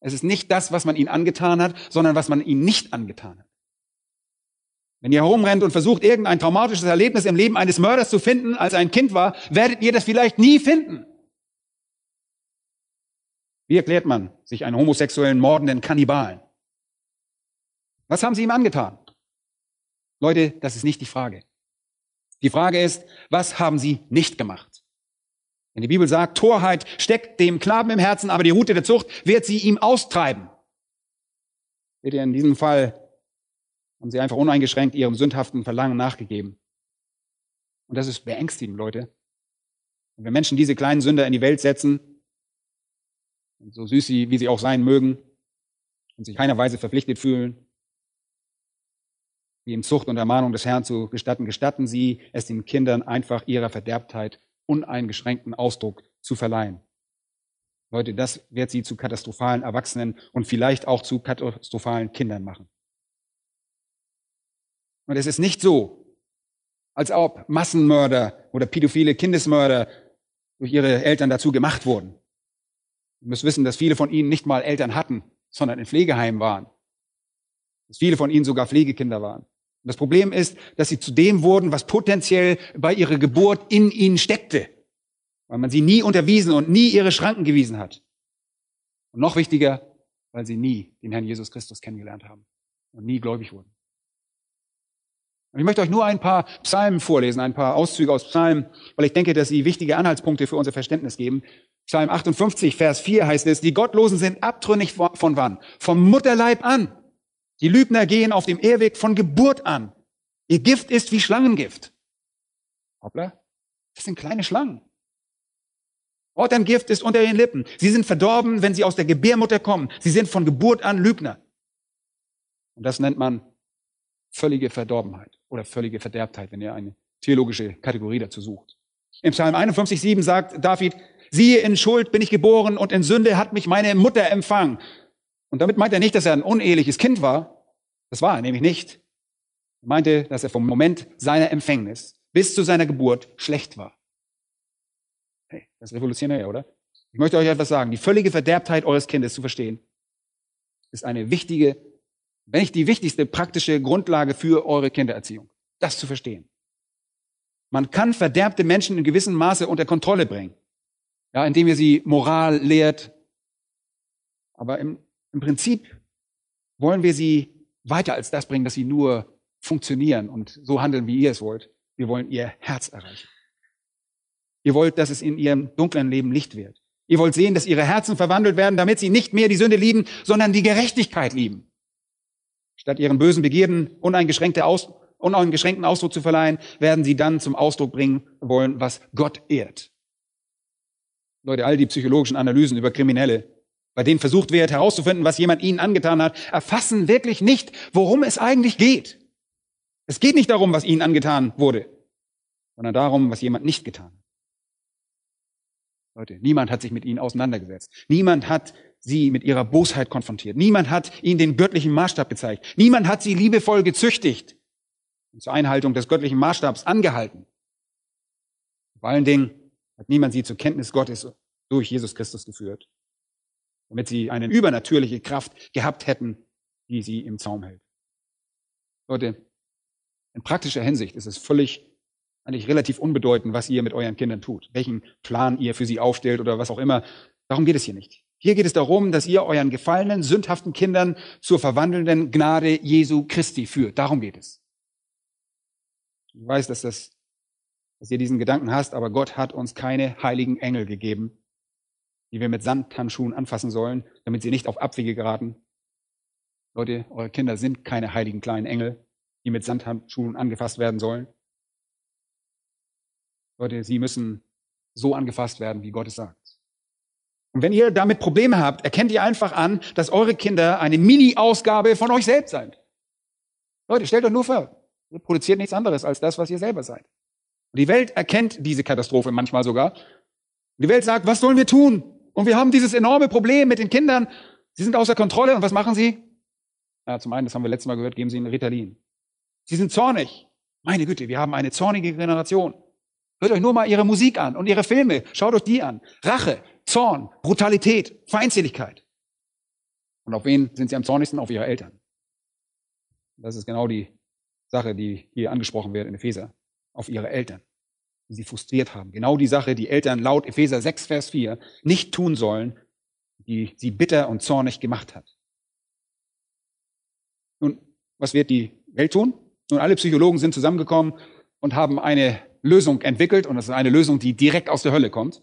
Es ist nicht das, was man ihnen angetan hat, sondern was man ihnen nicht angetan hat. Wenn ihr herumrennt und versucht, irgendein traumatisches Erlebnis im Leben eines Mörders zu finden, als ein Kind war, werdet ihr das vielleicht nie finden. Wie erklärt man sich einen homosexuellen, mordenden Kannibalen? Was haben sie ihm angetan? Leute, das ist nicht die Frage. Die Frage ist, was haben sie nicht gemacht? Wenn die Bibel sagt, Torheit steckt dem Knaben im Herzen, aber die Route der Zucht wird sie ihm austreiben. Seht ihr, in diesem Fall haben sie einfach uneingeschränkt ihrem sündhaften Verlangen nachgegeben. Und das ist beängstigend, Leute. Und wenn Menschen diese kleinen Sünder in die Welt setzen, so süß sie, wie sie auch sein mögen, und sich keiner Weise verpflichtet fühlen, wie ihm Zucht und Ermahnung des Herrn zu gestatten, gestatten sie es den Kindern einfach ihrer Verderbtheit uneingeschränkten Ausdruck zu verleihen. Leute, das wird sie zu katastrophalen Erwachsenen und vielleicht auch zu katastrophalen Kindern machen. Und es ist nicht so, als ob Massenmörder oder pädophile Kindesmörder durch ihre Eltern dazu gemacht wurden. Ihr müsst wissen, dass viele von ihnen nicht mal Eltern hatten, sondern in Pflegeheimen waren. Dass viele von ihnen sogar Pflegekinder waren. Und das Problem ist, dass sie zu dem wurden, was potenziell bei ihrer Geburt in ihnen steckte, weil man sie nie unterwiesen und nie ihre Schranken gewiesen hat. Und noch wichtiger, weil sie nie den Herrn Jesus Christus kennengelernt haben und nie gläubig wurden. Und ich möchte euch nur ein paar Psalmen vorlesen, ein paar Auszüge aus Psalmen, weil ich denke, dass sie wichtige Anhaltspunkte für unser Verständnis geben. Psalm 58, Vers 4 heißt es, die Gottlosen sind abtrünnig von wann? Vom Mutterleib an. Die Lügner gehen auf dem Ehrweg von Geburt an. Ihr Gift ist wie Schlangengift. Hoppla, das sind kleine Schlangen. Gift ist unter ihren Lippen. Sie sind verdorben, wenn sie aus der Gebärmutter kommen. Sie sind von Geburt an Lügner. Und das nennt man völlige Verdorbenheit oder völlige Verderbtheit, wenn ihr eine theologische Kategorie dazu sucht. Im Psalm 51,7 sagt David, siehe, in Schuld bin ich geboren und in Sünde hat mich meine Mutter empfangen. Und damit meint er nicht, dass er ein uneheliches Kind war. Das war er nämlich nicht. Er meinte, dass er vom Moment seiner Empfängnis bis zu seiner Geburt schlecht war. Hey, das ist revolutionär, oder? Ich möchte euch etwas sagen. Die völlige Verderbtheit eures Kindes zu verstehen, ist eine wichtige, wenn nicht die wichtigste praktische Grundlage für eure Kindererziehung. Das zu verstehen. Man kann verderbte Menschen in gewissem Maße unter Kontrolle bringen. Ja, indem ihr sie Moral lehrt. Aber im im Prinzip wollen wir sie weiter als das bringen, dass sie nur funktionieren und so handeln, wie ihr es wollt. Wir wollen ihr Herz erreichen. Ihr wollt, dass es in ihrem dunklen Leben Licht wird. Ihr wollt sehen, dass ihre Herzen verwandelt werden, damit sie nicht mehr die Sünde lieben, sondern die Gerechtigkeit lieben. Statt ihren bösen Begierden uneingeschränkte Aus, uneingeschränkten Ausdruck zu verleihen, werden sie dann zum Ausdruck bringen wollen, was Gott ehrt. Leute, all die psychologischen Analysen über Kriminelle bei denen versucht wird herauszufinden, was jemand ihnen angetan hat, erfassen wirklich nicht, worum es eigentlich geht. Es geht nicht darum, was ihnen angetan wurde, sondern darum, was jemand nicht getan hat. Leute, niemand hat sich mit ihnen auseinandergesetzt. Niemand hat sie mit ihrer Bosheit konfrontiert. Niemand hat ihnen den göttlichen Maßstab gezeigt. Niemand hat sie liebevoll gezüchtigt und zur Einhaltung des göttlichen Maßstabs angehalten. Vor allen Dingen hat niemand sie zur Kenntnis Gottes durch Jesus Christus geführt damit sie eine übernatürliche Kraft gehabt hätten, die sie im Zaum hält. Leute, in praktischer Hinsicht ist es völlig eigentlich relativ unbedeutend, was ihr mit euren Kindern tut, welchen Plan ihr für sie aufstellt oder was auch immer. Darum geht es hier nicht. Hier geht es darum, dass ihr euren gefallenen, sündhaften Kindern zur verwandelnden Gnade Jesu Christi führt. Darum geht es. Ich weiß, dass das, dass ihr diesen Gedanken hast, aber Gott hat uns keine heiligen Engel gegeben, die wir mit Sandhandschuhen anfassen sollen, damit sie nicht auf Abwege geraten. Leute, eure Kinder sind keine heiligen kleinen Engel, die mit Sandhandschuhen angefasst werden sollen. Leute, sie müssen so angefasst werden, wie Gott es sagt. Und wenn ihr damit Probleme habt, erkennt ihr einfach an, dass eure Kinder eine Mini-Ausgabe von euch selbst sind. Leute, stellt euch nur vor, ihr produziert nichts anderes als das, was ihr selber seid. Und die Welt erkennt diese Katastrophe manchmal sogar. Die Welt sagt, was sollen wir tun? Und wir haben dieses enorme Problem mit den Kindern. Sie sind außer Kontrolle. Und was machen sie? Ja, zum einen, das haben wir letztes Mal gehört, geben sie ihnen Ritalin. Sie sind zornig. Meine Güte, wir haben eine zornige Generation. Hört euch nur mal ihre Musik an und ihre Filme. Schaut euch die an. Rache, Zorn, Brutalität, Feindseligkeit. Und auf wen sind sie am zornigsten? Auf ihre Eltern. Das ist genau die Sache, die hier angesprochen wird in Epheser. Auf ihre Eltern, die sie frustriert haben. Genau die Sache, die Eltern laut Epheser 6, Vers 4 nicht tun sollen, die sie bitter und zornig gemacht hat. Nun, was wird die Welt tun? Nun, alle Psychologen sind zusammengekommen und haben eine Lösung entwickelt und das ist eine Lösung, die direkt aus der Hölle kommt.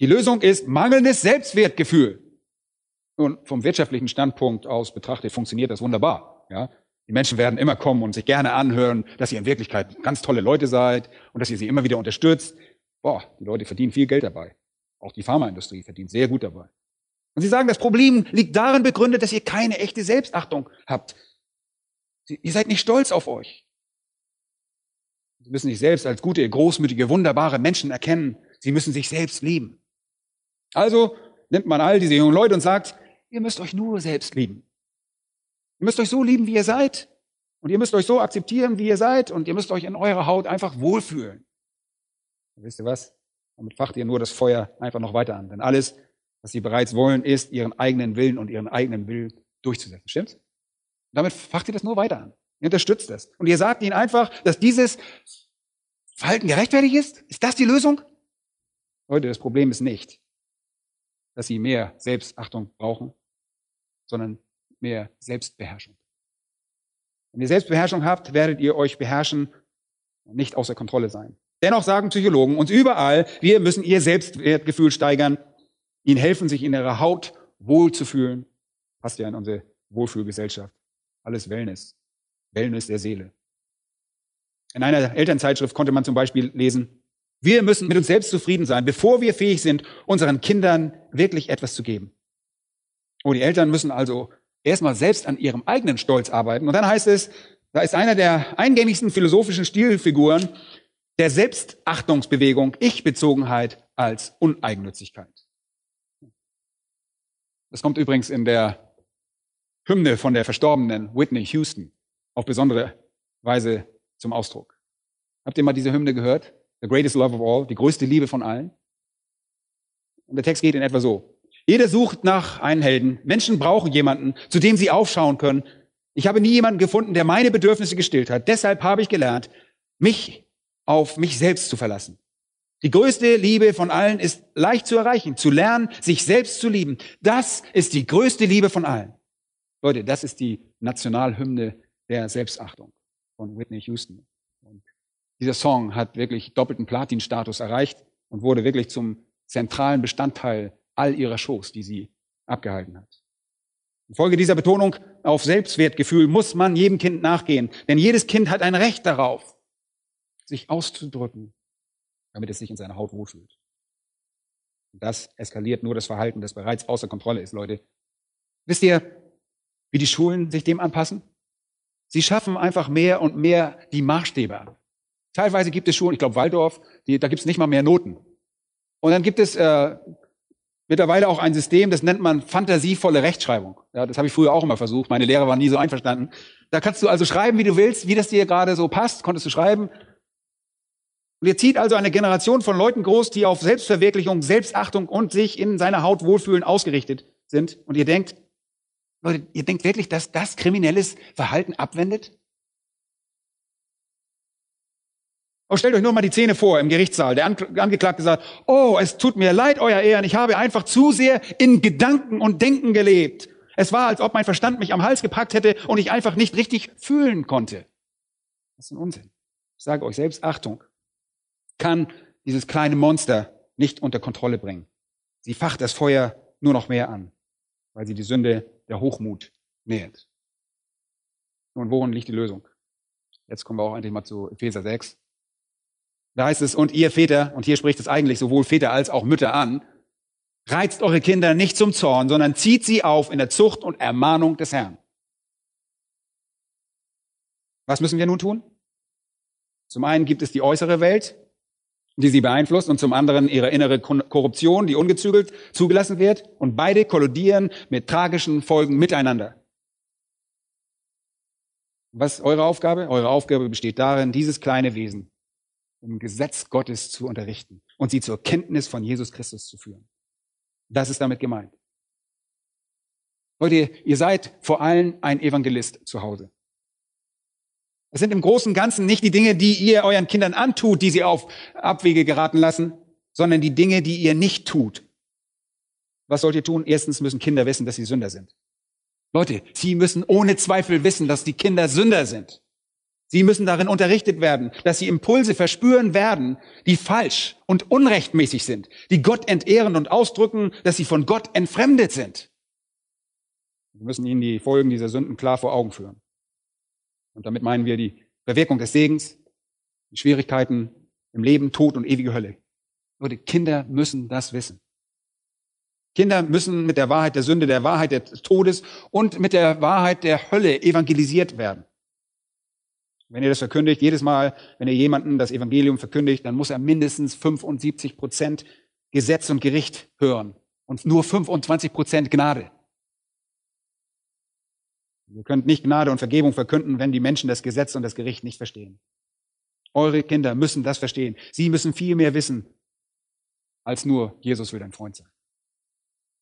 Die Lösung ist mangelndes Selbstwertgefühl. Nun, vom wirtschaftlichen Standpunkt aus betrachtet funktioniert das wunderbar. Ja? Die Menschen werden immer kommen und sich gerne anhören, dass ihr in Wirklichkeit ganz tolle Leute seid und dass ihr sie immer wieder unterstützt. Boah, die Leute verdienen viel Geld dabei. Auch die Pharmaindustrie verdient sehr gut dabei. Und sie sagen, das Problem liegt darin begründet, dass ihr keine echte Selbstachtung habt. Ihr seid nicht stolz auf euch. Sie müssen sich selbst als gute, großmütige, wunderbare Menschen erkennen. Sie müssen sich selbst lieben. Also nimmt man all diese jungen Leute und sagt, ihr müsst euch nur selbst lieben. Ihr müsst euch so lieben, wie ihr seid. Und ihr müsst euch so akzeptieren, wie ihr seid. Und ihr müsst euch in eurer Haut einfach wohlfühlen. Und wisst ihr was? Damit facht ihr nur das Feuer einfach noch weiter an. Denn alles, was sie bereits wollen, ist, ihren eigenen Willen und ihren eigenen Willen durchzusetzen. Stimmt's? damit facht ihr das nur weiter an. Ihr unterstützt das. Und ihr sagt ihnen einfach, dass dieses Verhalten gerechtfertigt ist. Ist das die Lösung? Leute, das Problem ist nicht, dass sie mehr Selbstachtung brauchen, sondern mehr Selbstbeherrschung. Wenn ihr Selbstbeherrschung habt, werdet ihr euch beherrschen und nicht außer Kontrolle sein. Dennoch sagen Psychologen uns überall, wir müssen ihr Selbstwertgefühl steigern, ihnen helfen, sich in ihrer Haut wohlzufühlen. Passt ja in unsere Wohlfühlgesellschaft. Alles Wellness. Wellness der Seele. In einer Elternzeitschrift konnte man zum Beispiel lesen, wir müssen mit uns selbst zufrieden sein, bevor wir fähig sind, unseren Kindern wirklich etwas zu geben. Oh, die Eltern müssen also erstmal selbst an ihrem eigenen Stolz arbeiten. Und dann heißt es, da ist einer der eingängigsten philosophischen Stilfiguren der Selbstachtungsbewegung Ich-Bezogenheit als Uneigennützigkeit. Das kommt übrigens in der Hymne von der verstorbenen Whitney Houston auf besondere Weise zum Ausdruck. Habt ihr mal diese Hymne gehört? The greatest love of all, die größte Liebe von allen. Und der Text geht in etwa so. Jeder sucht nach einem Helden. Menschen brauchen jemanden, zu dem sie aufschauen können. Ich habe nie jemanden gefunden, der meine Bedürfnisse gestillt hat. Deshalb habe ich gelernt, mich auf mich selbst zu verlassen. Die größte Liebe von allen ist leicht zu erreichen, zu lernen, sich selbst zu lieben. Das ist die größte Liebe von allen. Leute, das ist die Nationalhymne der Selbstachtung von Whitney Houston. Dieser Song hat wirklich doppelten Platin-Status erreicht und wurde wirklich zum zentralen Bestandteil all ihrer Shows, die sie abgehalten hat. Infolge dieser Betonung auf Selbstwertgefühl muss man jedem Kind nachgehen, denn jedes Kind hat ein Recht darauf, sich auszudrücken, damit es sich in seiner Haut wohlfühlt. Und das eskaliert nur das Verhalten, das bereits außer Kontrolle ist, Leute. Wisst ihr, wie die Schulen sich dem anpassen? Sie schaffen einfach mehr und mehr die Maßstäbe an. Teilweise gibt es Schulen, ich glaube Waldorf, die, da gibt es nicht mal mehr Noten. Und dann gibt es äh, mittlerweile auch ein System, das nennt man fantasievolle Rechtschreibung. Ja, das habe ich früher auch immer versucht. Meine Lehrer waren nie so einverstanden. Da kannst du also schreiben, wie du willst, wie das dir gerade so passt, konntest du schreiben. Und ihr zieht also eine Generation von Leuten groß, die auf Selbstverwirklichung, Selbstachtung und sich in seiner Haut wohlfühlen ausgerichtet sind. Und ihr denkt, Leute, ihr denkt wirklich, dass das kriminelles Verhalten abwendet? Oh, stellt euch nur mal die Szene vor im Gerichtssaal. Der Angeklagte sagt, oh, es tut mir leid, euer Ehren, ich habe einfach zu sehr in Gedanken und Denken gelebt. Es war, als ob mein Verstand mich am Hals gepackt hätte und ich einfach nicht richtig fühlen konnte. Das ist ein Unsinn. Ich sage euch selbst, Achtung, kann dieses kleine Monster nicht unter Kontrolle bringen. Sie facht das Feuer nur noch mehr an, weil sie die Sünde der Hochmut nährt. Nun, worin liegt die Lösung? Jetzt kommen wir auch endlich mal zu Epheser 6. Da heißt es, und ihr Väter, und hier spricht es eigentlich sowohl Väter als auch Mütter an, reizt eure Kinder nicht zum Zorn, sondern zieht sie auf in der Zucht und Ermahnung des Herrn. Was müssen wir nun tun? Zum einen gibt es die äußere Welt, die sie beeinflusst, und zum anderen ihre innere Korruption, die ungezügelt zugelassen wird. Und beide kollidieren mit tragischen Folgen miteinander. Was ist eure Aufgabe? Eure Aufgabe besteht darin, dieses kleine Wesen im Gesetz Gottes zu unterrichten und sie zur Kenntnis von Jesus Christus zu führen. Das ist damit gemeint. Leute, ihr seid vor allem ein Evangelist zu Hause. Es sind im Großen und Ganzen nicht die Dinge, die ihr euren Kindern antut, die sie auf Abwege geraten lassen, sondern die Dinge, die ihr nicht tut. Was sollt ihr tun? Erstens müssen Kinder wissen, dass sie Sünder sind. Leute, sie müssen ohne Zweifel wissen, dass die Kinder Sünder sind. Sie müssen darin unterrichtet werden, dass sie Impulse verspüren werden, die falsch und unrechtmäßig sind, die Gott entehren und ausdrücken, dass sie von Gott entfremdet sind. Wir müssen ihnen die Folgen dieser Sünden klar vor Augen führen. Und damit meinen wir die Verwirkung des Segens, die Schwierigkeiten im Leben, Tod und ewige Hölle. Leute, Kinder müssen das wissen. Kinder müssen mit der Wahrheit der Sünde, der Wahrheit des Todes und mit der Wahrheit der Hölle evangelisiert werden. Wenn ihr das verkündigt, jedes Mal, wenn ihr jemanden das Evangelium verkündigt, dann muss er mindestens 75 Prozent Gesetz und Gericht hören und nur 25 Prozent Gnade. Ihr könnt nicht Gnade und Vergebung verkünden, wenn die Menschen das Gesetz und das Gericht nicht verstehen. Eure Kinder müssen das verstehen. Sie müssen viel mehr wissen, als nur Jesus will dein Freund sein.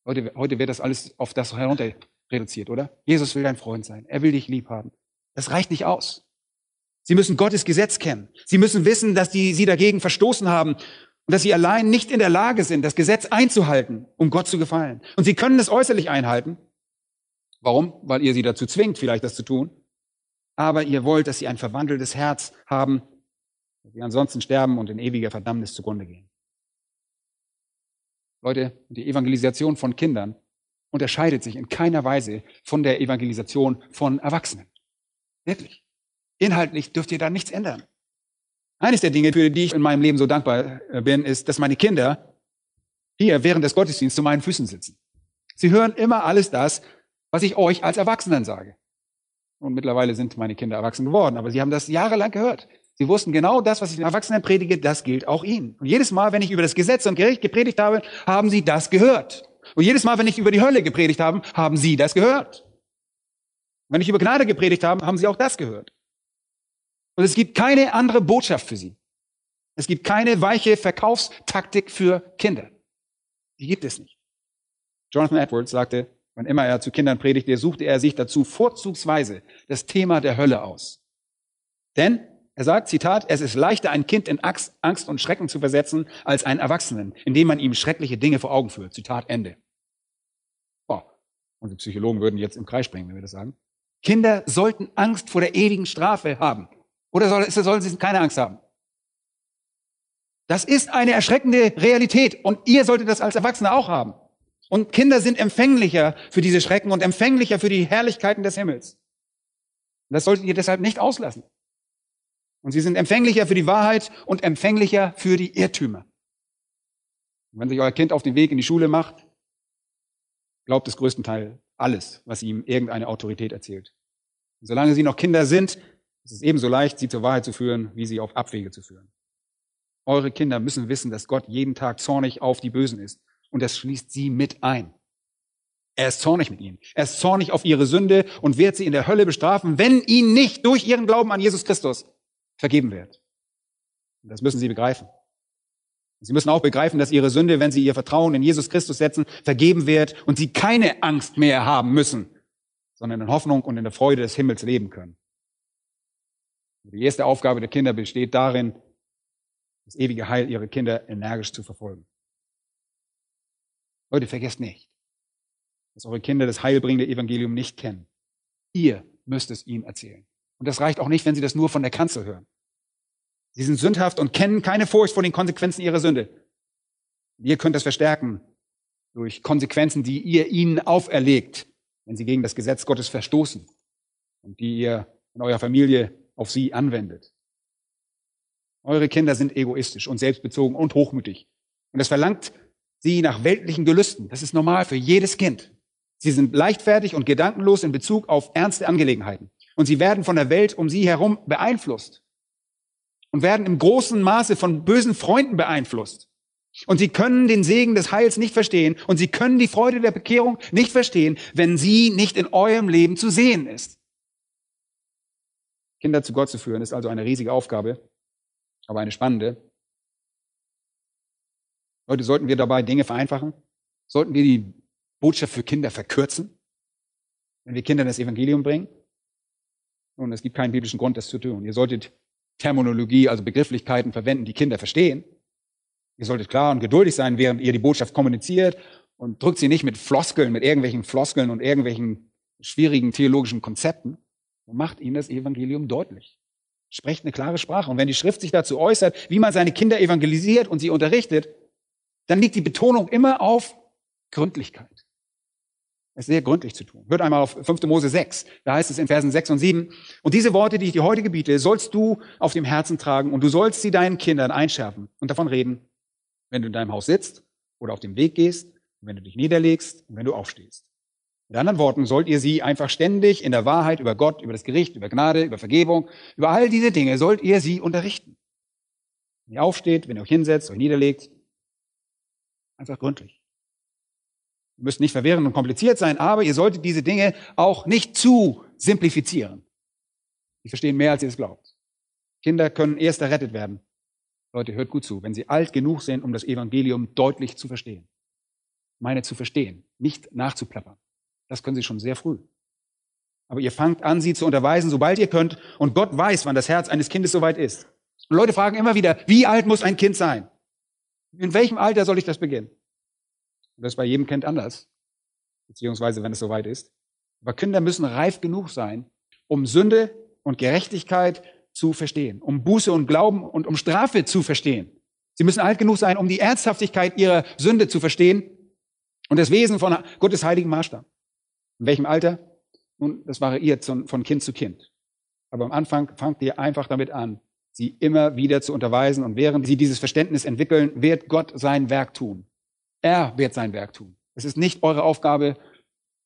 Heute, heute wird das alles auf das herunter reduziert, oder? Jesus will dein Freund sein. Er will dich lieb haben. Das reicht nicht aus. Sie müssen Gottes Gesetz kennen. Sie müssen wissen, dass die sie dagegen verstoßen haben und dass sie allein nicht in der Lage sind, das Gesetz einzuhalten, um Gott zu gefallen. Und sie können es äußerlich einhalten, Warum? Weil ihr sie dazu zwingt, vielleicht das zu tun. Aber ihr wollt, dass sie ein verwandeltes Herz haben, dass sie ansonsten sterben und in ewiger Verdammnis zugrunde gehen. Leute, die Evangelisation von Kindern unterscheidet sich in keiner Weise von der Evangelisation von Erwachsenen. Wirklich. Inhaltlich dürft ihr da nichts ändern. Eines der Dinge, für die ich in meinem Leben so dankbar äh, bin, ist, dass meine Kinder hier während des Gottesdienstes zu meinen Füßen sitzen. Sie hören immer alles das, was ich euch als Erwachsenen sage. Und mittlerweile sind meine Kinder erwachsen geworden, aber sie haben das jahrelang gehört. Sie wussten genau das, was ich den Erwachsenen predige, das gilt auch ihnen. Und jedes Mal, wenn ich über das Gesetz und Gericht gepredigt habe, haben sie das gehört. Und jedes Mal, wenn ich über die Hölle gepredigt habe, haben sie das gehört. Wenn ich über Gnade gepredigt habe, haben sie auch das gehört. Und es gibt keine andere Botschaft für sie. Es gibt keine weiche Verkaufstaktik für Kinder. Die gibt es nicht. Jonathan Edwards sagte, Wann immer er zu Kindern predigte, suchte er sich dazu vorzugsweise das Thema der Hölle aus. Denn, er sagt, Zitat, es ist leichter, ein Kind in Angst und Schrecken zu versetzen, als einen Erwachsenen, indem man ihm schreckliche Dinge vor Augen führt. Zitat Ende. Oh, unsere Psychologen würden jetzt im Kreis springen, wenn wir das sagen. Kinder sollten Angst vor der ewigen Strafe haben. Oder sollen sie keine Angst haben? Das ist eine erschreckende Realität und ihr solltet das als Erwachsene auch haben. Und Kinder sind empfänglicher für diese Schrecken und empfänglicher für die Herrlichkeiten des Himmels. Das solltet ihr deshalb nicht auslassen. Und sie sind empfänglicher für die Wahrheit und empfänglicher für die Irrtümer. Und wenn sich euer Kind auf den Weg in die Schule macht, glaubt es größtenteils alles, was ihm irgendeine Autorität erzählt. Und solange sie noch Kinder sind, ist es ebenso leicht, sie zur Wahrheit zu führen, wie sie auf Abwege zu führen. Eure Kinder müssen wissen, dass Gott jeden Tag zornig auf die Bösen ist und das schließt sie mit ein. Er ist zornig mit ihnen. Er ist zornig auf ihre Sünde und wird sie in der Hölle bestrafen, wenn ihnen nicht durch ihren Glauben an Jesus Christus vergeben wird. Und das müssen sie begreifen. Sie müssen auch begreifen, dass ihre Sünde, wenn sie ihr Vertrauen in Jesus Christus setzen, vergeben wird und sie keine Angst mehr haben müssen, sondern in Hoffnung und in der Freude des Himmels leben können. Die erste Aufgabe der Kinder besteht darin, das ewige Heil ihrer Kinder energisch zu verfolgen. Leute, vergesst nicht, dass eure Kinder das heilbringende Evangelium nicht kennen. Ihr müsst es ihnen erzählen. Und das reicht auch nicht, wenn sie das nur von der Kanzel hören. Sie sind sündhaft und kennen keine Furcht vor den Konsequenzen ihrer Sünde. Ihr könnt das verstärken durch Konsequenzen, die ihr ihnen auferlegt, wenn sie gegen das Gesetz Gottes verstoßen und die ihr in eurer Familie auf sie anwendet. Eure Kinder sind egoistisch und selbstbezogen und hochmütig. Und das verlangt sie nach weltlichen Gelüsten. Das ist normal für jedes Kind. Sie sind leichtfertig und gedankenlos in Bezug auf ernste Angelegenheiten. Und sie werden von der Welt um sie herum beeinflusst. Und werden im großen Maße von bösen Freunden beeinflusst. Und sie können den Segen des Heils nicht verstehen. Und sie können die Freude der Bekehrung nicht verstehen, wenn sie nicht in eurem Leben zu sehen ist. Kinder zu Gott zu führen ist also eine riesige Aufgabe, aber eine spannende. Heute sollten wir dabei Dinge vereinfachen? Sollten wir die Botschaft für Kinder verkürzen, wenn wir Kindern das Evangelium bringen? Nun, es gibt keinen biblischen Grund, das zu tun. Ihr solltet Terminologie, also Begrifflichkeiten verwenden, die Kinder verstehen. Ihr solltet klar und geduldig sein, während ihr die Botschaft kommuniziert und drückt sie nicht mit Floskeln, mit irgendwelchen Floskeln und irgendwelchen schwierigen theologischen Konzepten und macht ihnen das Evangelium deutlich. Sprecht eine klare Sprache. Und wenn die Schrift sich dazu äußert, wie man seine Kinder evangelisiert und sie unterrichtet, dann liegt die Betonung immer auf Gründlichkeit. Es ist sehr gründlich zu tun. Hört einmal auf 5. Mose 6. Da heißt es in Versen 6 und 7. Und diese Worte, die ich dir heute gebiete, sollst du auf dem Herzen tragen und du sollst sie deinen Kindern einschärfen und davon reden, wenn du in deinem Haus sitzt oder auf dem Weg gehst, wenn du dich niederlegst und wenn du aufstehst. Mit anderen Worten, sollt ihr sie einfach ständig in der Wahrheit über Gott, über das Gericht, über Gnade, über Vergebung, über all diese Dinge, sollt ihr sie unterrichten. Wenn ihr aufsteht, wenn ihr euch hinsetzt, euch niederlegt, einfach gründlich. Ihr müsst nicht verwirrend und kompliziert sein, aber ihr solltet diese Dinge auch nicht zu simplifizieren. Die verstehen mehr, als ihr es glaubt. Kinder können erst errettet werden. Leute, hört gut zu, wenn sie alt genug sind, um das Evangelium deutlich zu verstehen. Meine zu verstehen, nicht nachzuplappern. Das können sie schon sehr früh. Aber ihr fangt an, sie zu unterweisen, sobald ihr könnt. Und Gott weiß, wann das Herz eines Kindes soweit ist. Und Leute fragen immer wieder, wie alt muss ein Kind sein? In welchem Alter soll ich das beginnen? Und das ist bei jedem Kind anders, beziehungsweise wenn es soweit ist. Aber Kinder müssen reif genug sein, um Sünde und Gerechtigkeit zu verstehen, um Buße und Glauben und um Strafe zu verstehen. Sie müssen alt genug sein, um die Ernsthaftigkeit ihrer Sünde zu verstehen und das Wesen von Gottes heiligen Maßstab. In welchem Alter? Nun, das variiert von Kind zu Kind. Aber am Anfang fangt ihr einfach damit an, sie immer wieder zu unterweisen. Und während sie dieses Verständnis entwickeln, wird Gott sein Werk tun. Er wird sein Werk tun. Es ist nicht eure Aufgabe,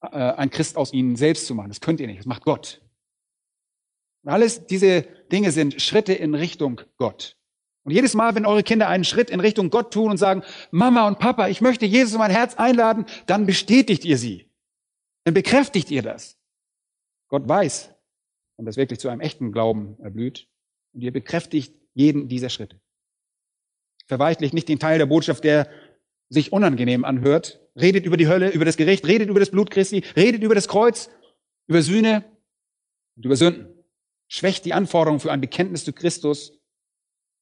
äh, ein Christ aus ihnen selbst zu machen. Das könnt ihr nicht. Das macht Gott. alles diese Dinge sind Schritte in Richtung Gott. Und jedes Mal, wenn eure Kinder einen Schritt in Richtung Gott tun und sagen, Mama und Papa, ich möchte Jesus in mein Herz einladen, dann bestätigt ihr sie. Dann bekräftigt ihr das. Gott weiß, und das wirklich zu einem echten Glauben erblüht. Und ihr bekräftigt jeden dieser Schritte. Verweichlicht nicht den Teil der Botschaft, der sich unangenehm anhört. Redet über die Hölle, über das Gericht, redet über das Blut Christi, redet über das Kreuz, über Sühne und über Sünden. Schwächt die Anforderungen für ein Bekenntnis zu Christus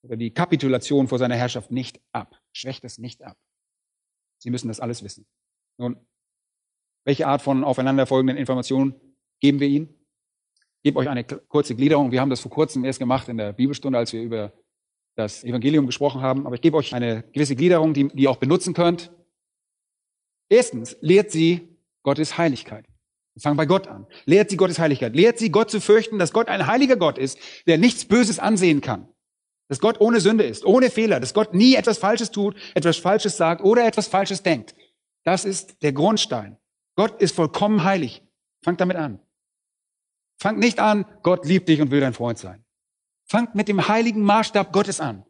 oder die Kapitulation vor seiner Herrschaft nicht ab. Schwächt es nicht ab. Sie müssen das alles wissen. Nun, welche Art von aufeinanderfolgenden Informationen geben wir Ihnen? Ich gebe euch eine kurze Gliederung. Wir haben das vor kurzem erst gemacht in der Bibelstunde, als wir über das Evangelium gesprochen haben. Aber ich gebe euch eine gewisse Gliederung, die, die ihr auch benutzen könnt. Erstens, lehrt sie Gottes Heiligkeit. Wir fangen bei Gott an. Lehrt sie Gottes Heiligkeit. Lehrt sie Gott zu fürchten, dass Gott ein heiliger Gott ist, der nichts Böses ansehen kann. Dass Gott ohne Sünde ist, ohne Fehler, dass Gott nie etwas Falsches tut, etwas Falsches sagt oder etwas Falsches denkt. Das ist der Grundstein. Gott ist vollkommen heilig. Fangt damit an. Fangt nicht an, Gott liebt dich und will dein Freund sein. Fangt mit dem heiligen Maßstab Gottes an.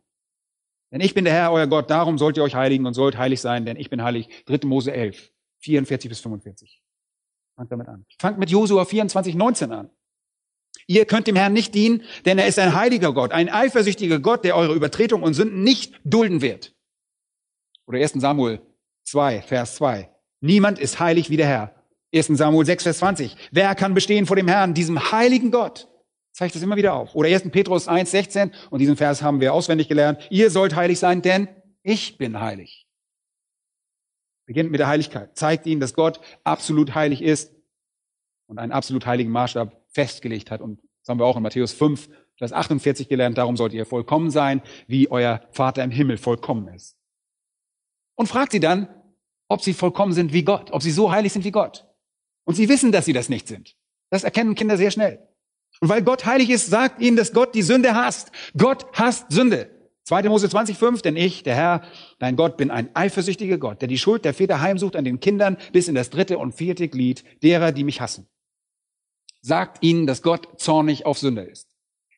Denn ich bin der Herr, euer Gott, darum sollt ihr euch heiligen und sollt heilig sein, denn ich bin heilig. 3. Mose 11, 44 bis 45. Fangt damit an. Fangt mit Josua 24, 19 an. Ihr könnt dem Herrn nicht dienen, denn er ist ein heiliger Gott, ein eifersüchtiger Gott, der eure Übertretung und Sünden nicht dulden wird. Oder 1. Samuel 2, Vers 2. Niemand ist heilig wie der Herr. 1. Samuel 6, Vers 20. Wer kann bestehen vor dem Herrn, diesem heiligen Gott? Zeigt das immer wieder auf. Oder 1. Petrus 1, 16. Und diesen Vers haben wir auswendig gelernt. Ihr sollt heilig sein, denn ich bin heilig. Beginnt mit der Heiligkeit. Zeigt ihnen, dass Gott absolut heilig ist und einen absolut heiligen Maßstab festgelegt hat. Und das haben wir auch in Matthäus 5, Vers 48 gelernt. Darum sollt ihr vollkommen sein, wie euer Vater im Himmel vollkommen ist. Und fragt sie dann, ob sie vollkommen sind wie Gott, ob sie so heilig sind wie Gott. Und sie wissen, dass sie das nicht sind. Das erkennen Kinder sehr schnell. Und weil Gott heilig ist, sagt ihnen, dass Gott die Sünde hasst. Gott hasst Sünde. 2. Mose 20,5, denn ich, der Herr, dein Gott, bin ein eifersüchtiger Gott, der die Schuld der Väter heimsucht an den Kindern bis in das dritte und vierte Glied derer, die mich hassen. Sagt ihnen, dass Gott zornig auf Sünder ist.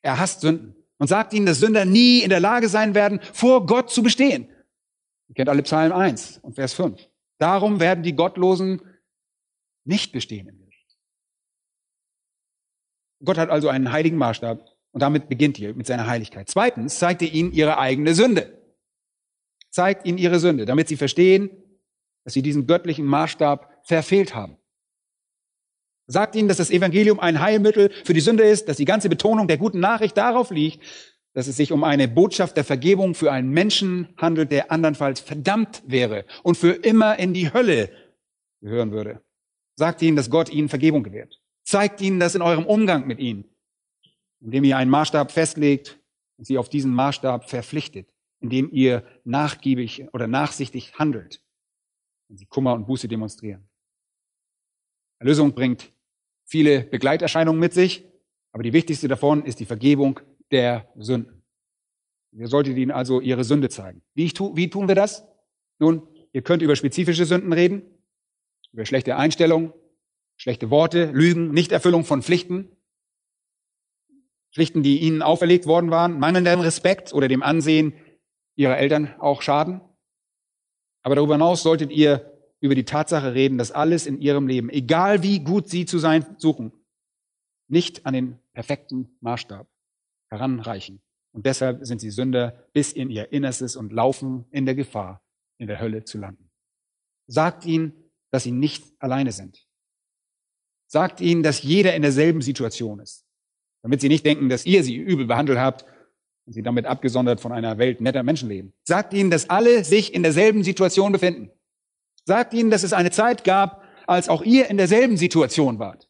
Er hasst Sünden und sagt ihnen, dass Sünder nie in der Lage sein werden, vor Gott zu bestehen. Ihr kennt alle Psalm 1 und Vers 5. Darum werden die Gottlosen nicht bestehen im Gericht. Gott hat also einen heiligen Maßstab und damit beginnt ihr mit seiner Heiligkeit. Zweitens zeigt er ihnen ihre eigene Sünde. Zeigt ihnen ihre Sünde, damit sie verstehen, dass sie diesen göttlichen Maßstab verfehlt haben. Sagt ihnen, dass das Evangelium ein Heilmittel für die Sünde ist, dass die ganze Betonung der guten Nachricht darauf liegt, dass es sich um eine Botschaft der Vergebung für einen Menschen handelt, der andernfalls verdammt wäre und für immer in die Hölle gehören würde. Sagt ihnen, dass Gott ihnen Vergebung gewährt. Zeigt ihnen das in eurem Umgang mit ihnen indem ihr einen Maßstab festlegt und sie auf diesen Maßstab verpflichtet, indem ihr nachgiebig oder nachsichtig handelt und sie Kummer und Buße demonstrieren. Erlösung bringt viele Begleiterscheinungen mit sich, aber die wichtigste davon ist die Vergebung der Sünden. Ihr solltet ihnen also ihre Sünde zeigen. Wie, tu, wie tun wir das? Nun, ihr könnt über spezifische Sünden reden, über schlechte Einstellungen, schlechte Worte, Lügen, Nichterfüllung von Pflichten, Pflichten, die ihnen auferlegt worden waren, mangelnden Respekt oder dem Ansehen ihrer Eltern auch schaden. Aber darüber hinaus solltet ihr über die Tatsache reden, dass alles in ihrem Leben, egal wie gut sie zu sein suchen, nicht an den perfekten Maßstab heranreichen. Und deshalb sind sie Sünder bis in ihr Innerstes und laufen in der Gefahr, in der Hölle zu landen. Sagt ihnen, dass sie nicht alleine sind. Sagt ihnen, dass jeder in derselben Situation ist damit sie nicht denken, dass ihr sie übel behandelt habt und sie damit abgesondert von einer Welt netter Menschen leben. Sagt ihnen, dass alle sich in derselben Situation befinden. Sagt ihnen, dass es eine Zeit gab, als auch ihr in derselben Situation wart.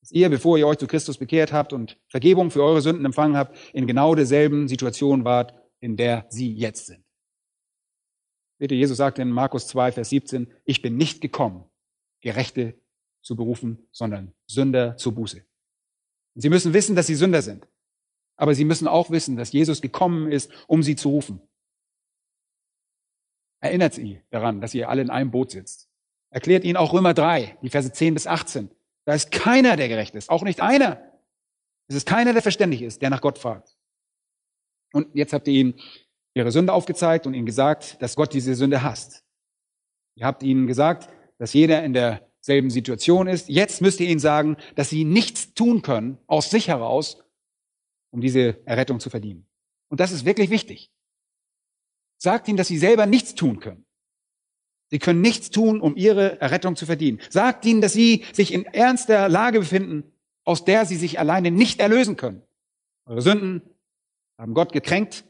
Dass ihr, bevor ihr euch zu Christus bekehrt habt und Vergebung für eure Sünden empfangen habt, in genau derselben Situation wart, in der sie jetzt sind. Bitte, Jesus sagt in Markus 2, Vers 17, ich bin nicht gekommen, Gerechte zu berufen, sondern Sünder zur Buße. Und sie müssen wissen, dass sie Sünder sind. Aber sie müssen auch wissen, dass Jesus gekommen ist, um sie zu rufen. Erinnert sie daran, dass ihr alle in einem Boot sitzt. Erklärt ihnen auch Römer 3, die Verse 10 bis 18. Da ist keiner, der gerecht ist. Auch nicht einer. Es ist keiner, der verständig ist, der nach Gott fragt. Und jetzt habt ihr ihnen ihre Sünde aufgezeigt und ihnen gesagt, dass Gott diese Sünde hasst. Ihr habt ihnen gesagt, dass jeder in der selben Situation ist. Jetzt müsst ihr ihnen sagen, dass sie nichts tun können aus sich heraus, um diese Errettung zu verdienen. Und das ist wirklich wichtig. Sagt ihnen, dass sie selber nichts tun können. Sie können nichts tun, um ihre Errettung zu verdienen. Sagt ihnen, dass sie sich in ernster Lage befinden, aus der sie sich alleine nicht erlösen können. Eure Sünden haben Gott gekränkt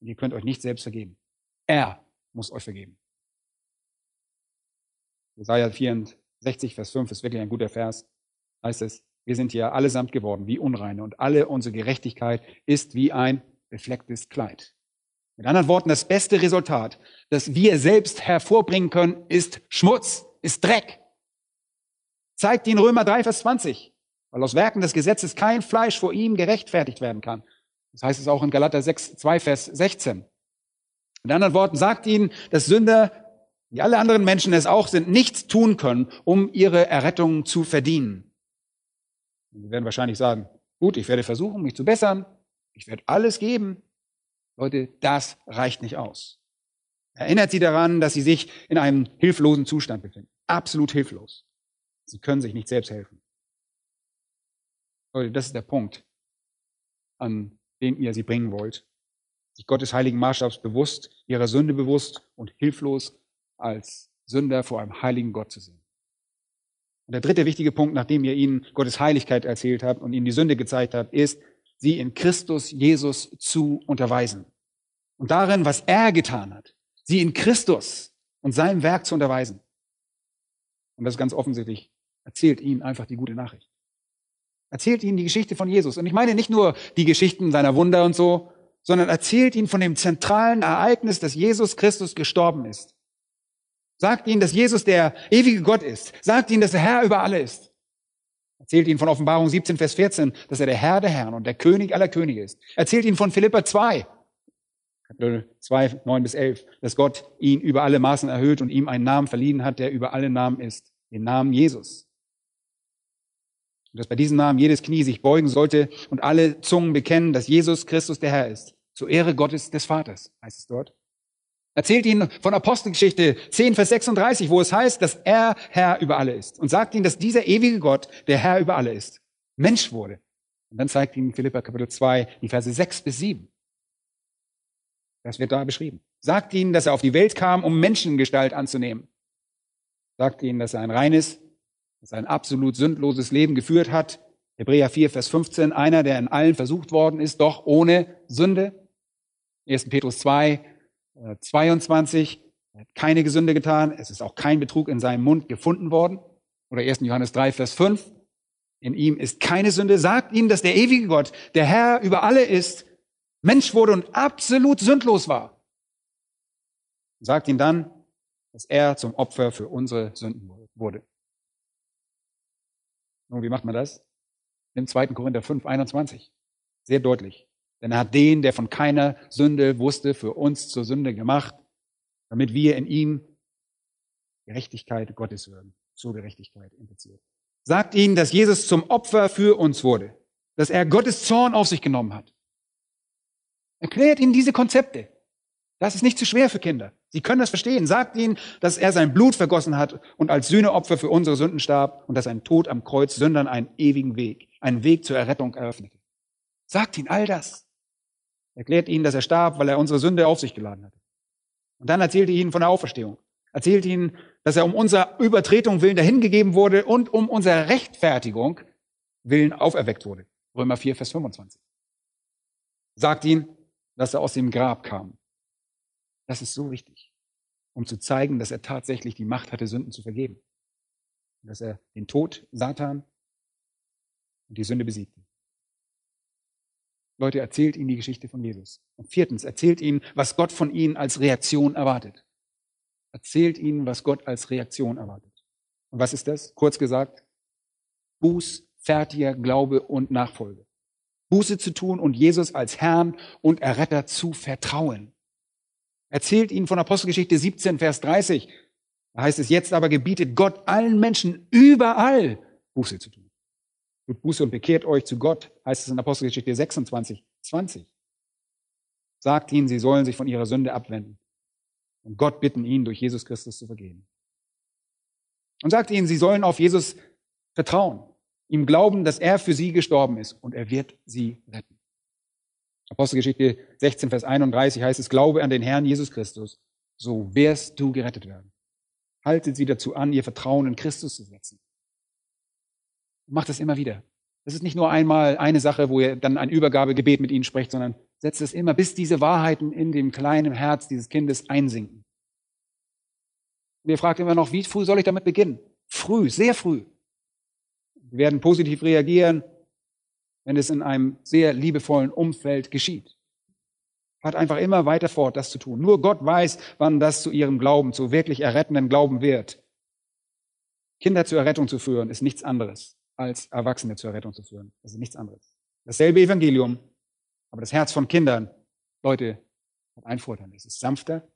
und ihr könnt euch nicht selbst vergeben. Er muss euch vergeben. Jesaja 60, Vers 5 ist wirklich ein guter Vers. Heißt es, wir sind ja allesamt geworden wie Unreine und alle unsere Gerechtigkeit ist wie ein beflecktes Kleid. Mit anderen Worten, das beste Resultat, das wir selbst hervorbringen können, ist Schmutz, ist Dreck. Zeigt ihn Römer 3, Vers 20. Weil aus Werken des Gesetzes kein Fleisch vor ihm gerechtfertigt werden kann. Das heißt es auch in Galater 6, 2, Vers 16. Mit anderen Worten, sagt ihnen, dass Sünder wie alle anderen Menschen es auch sind, nichts tun können, um ihre Errettung zu verdienen. Sie werden wahrscheinlich sagen, gut, ich werde versuchen, mich zu bessern, ich werde alles geben. Leute, das reicht nicht aus. Erinnert sie daran, dass sie sich in einem hilflosen Zustand befinden. Absolut hilflos. Sie können sich nicht selbst helfen. Leute, das ist der Punkt, an den ihr sie bringen wollt. Sich Gottes heiligen Maßstabs bewusst, ihrer Sünde bewusst und hilflos als Sünder vor einem heiligen Gott zu sehen. Und der dritte wichtige Punkt, nachdem ihr ihnen Gottes Heiligkeit erzählt habt und ihnen die Sünde gezeigt habt, ist, sie in Christus Jesus zu unterweisen. Und darin, was er getan hat, sie in Christus und seinem Werk zu unterweisen. Und das ist ganz offensichtlich. Erzählt ihnen einfach die gute Nachricht. Erzählt ihnen die Geschichte von Jesus. Und ich meine nicht nur die Geschichten seiner Wunder und so, sondern erzählt ihnen von dem zentralen Ereignis, dass Jesus Christus gestorben ist Sagt ihnen, dass Jesus der ewige Gott ist. Sagt ihnen, dass er Herr über alle ist. Erzählt ihnen von Offenbarung 17, Vers 14, dass er der Herr der Herren und der König aller Könige ist. Erzählt ihnen von Philippa 2, Kapitel 2, 9 bis 11, dass Gott ihn über alle Maßen erhöht und ihm einen Namen verliehen hat, der über alle Namen ist, den Namen Jesus. Und dass bei diesem Namen jedes Knie sich beugen sollte und alle Zungen bekennen, dass Jesus Christus der Herr ist. Zur Ehre Gottes des Vaters, heißt es dort. Erzählt ihnen von Apostelgeschichte 10, Vers 36, wo es heißt, dass er Herr über alle ist. Und sagt ihnen, dass dieser ewige Gott der Herr über alle ist. Mensch wurde. Und dann zeigt ihnen Philippa Kapitel 2 die Verse 6 bis 7. Das wird da beschrieben. Sagt ihnen, dass er auf die Welt kam, um Menschengestalt anzunehmen. Sagt ihnen, dass er ein reines, dass er ein absolut sündloses Leben geführt hat. Hebräer 4, Vers 15, einer, der in allen versucht worden ist, doch ohne Sünde. 1. Petrus 2, 22, äh, er hat keine Gesünde getan, es ist auch kein Betrug in seinem Mund gefunden worden. Oder 1. Johannes 3, Vers 5, in ihm ist keine Sünde. Sagt ihnen, dass der ewige Gott, der Herr über alle ist, Mensch wurde und absolut sündlos war. Sagt ihn dann, dass er zum Opfer für unsere Sünden wurde. Nun, wie macht man das? Im 2. Korinther 5, 21. Sehr deutlich. Denn er hat den, der von keiner Sünde wusste, für uns zur Sünde gemacht, damit wir in ihm Gerechtigkeit Gottes würden. Zur Gerechtigkeit impliziert. Sagt ihnen, dass Jesus zum Opfer für uns wurde. Dass er Gottes Zorn auf sich genommen hat. Erklärt ihnen diese Konzepte. Das ist nicht zu schwer für Kinder. Sie können das verstehen. Sagt ihnen, dass er sein Blut vergossen hat und als Sühneopfer für unsere Sünden starb und dass sein Tod am Kreuz Sündern einen ewigen Weg, einen Weg zur Errettung eröffnete. Sagt ihnen all das. Erklärt ihnen, dass er starb, weil er unsere Sünde auf sich geladen hat. Und dann erzählt er ihnen von der Auferstehung. Erzählt ihnen, dass er um unserer Übertretung willen dahingegeben wurde und um unserer Rechtfertigung willen auferweckt wurde. Römer 4, Vers 25. Sagt ihnen, dass er aus dem Grab kam. Das ist so wichtig, um zu zeigen, dass er tatsächlich die Macht hatte, Sünden zu vergeben. Dass er den Tod, Satan und die Sünde besiegte. Leute, erzählt ihnen die Geschichte von Jesus. Und viertens, erzählt ihnen, was Gott von ihnen als Reaktion erwartet. Erzählt ihnen, was Gott als Reaktion erwartet. Und was ist das? Kurz gesagt, Buß, fertiger Glaube und Nachfolge. Buße zu tun und Jesus als Herrn und Erretter zu vertrauen. Erzählt ihnen von Apostelgeschichte 17, Vers 30. Da heißt es, jetzt aber gebietet Gott allen Menschen überall Buße zu tun. Tut Buße und bekehrt euch zu Gott, heißt es in Apostelgeschichte 26, 20. Sagt ihnen, sie sollen sich von ihrer Sünde abwenden und Gott bitten, ihnen durch Jesus Christus zu vergeben. Und sagt ihnen, sie sollen auf Jesus vertrauen ihm glauben, dass er für sie gestorben ist und er wird sie retten. Apostelgeschichte 16, Vers 31 heißt es, glaube an den Herrn Jesus Christus, so wirst du gerettet werden. Haltet sie dazu an, ihr Vertrauen in Christus zu setzen. Macht das immer wieder. Das ist nicht nur einmal eine Sache, wo ihr dann ein Übergabegebet mit ihnen sprecht, sondern setzt es immer, bis diese Wahrheiten in dem kleinen Herz dieses Kindes einsinken. Und ihr fragt immer noch, wie früh soll ich damit beginnen? Früh, sehr früh. Wir werden positiv reagieren, wenn es in einem sehr liebevollen Umfeld geschieht. Hat einfach immer weiter fort, das zu tun. Nur Gott weiß, wann das zu ihrem Glauben, zu wirklich errettenden Glauben wird. Kinder zur Errettung zu führen, ist nichts anderes, als Erwachsene zur Errettung zu führen. Das ist nichts anderes. Dasselbe Evangelium, aber das Herz von Kindern, Leute, hat einen Vorteil. Es ist sanfter,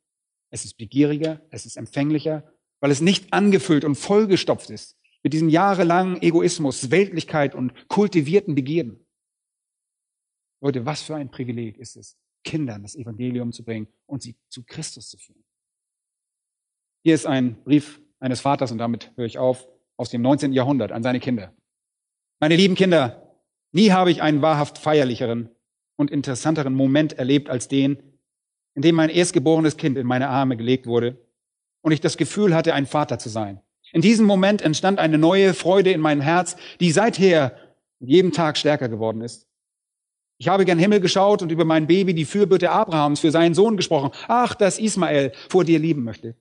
es ist begieriger, es ist empfänglicher, weil es nicht angefüllt und vollgestopft ist mit diesem jahrelangen Egoismus, Weltlichkeit und kultivierten Begierden. Leute, was für ein Privileg ist es, Kindern das Evangelium zu bringen und sie zu Christus zu führen. Hier ist ein Brief eines Vaters, und damit höre ich auf, aus dem 19. Jahrhundert an seine Kinder. Meine lieben Kinder, nie habe ich einen wahrhaft feierlicheren und interessanteren Moment erlebt als den, in dem mein erstgeborenes Kind in meine Arme gelegt wurde und ich das Gefühl hatte, ein Vater zu sein. In diesem Moment entstand eine neue Freude in meinem Herz, die seither jeden Tag stärker geworden ist. Ich habe gern Himmel geschaut und über mein Baby die Fürbitte Abrahams für seinen Sohn gesprochen. Ach, dass Ismael vor dir lieben möchte.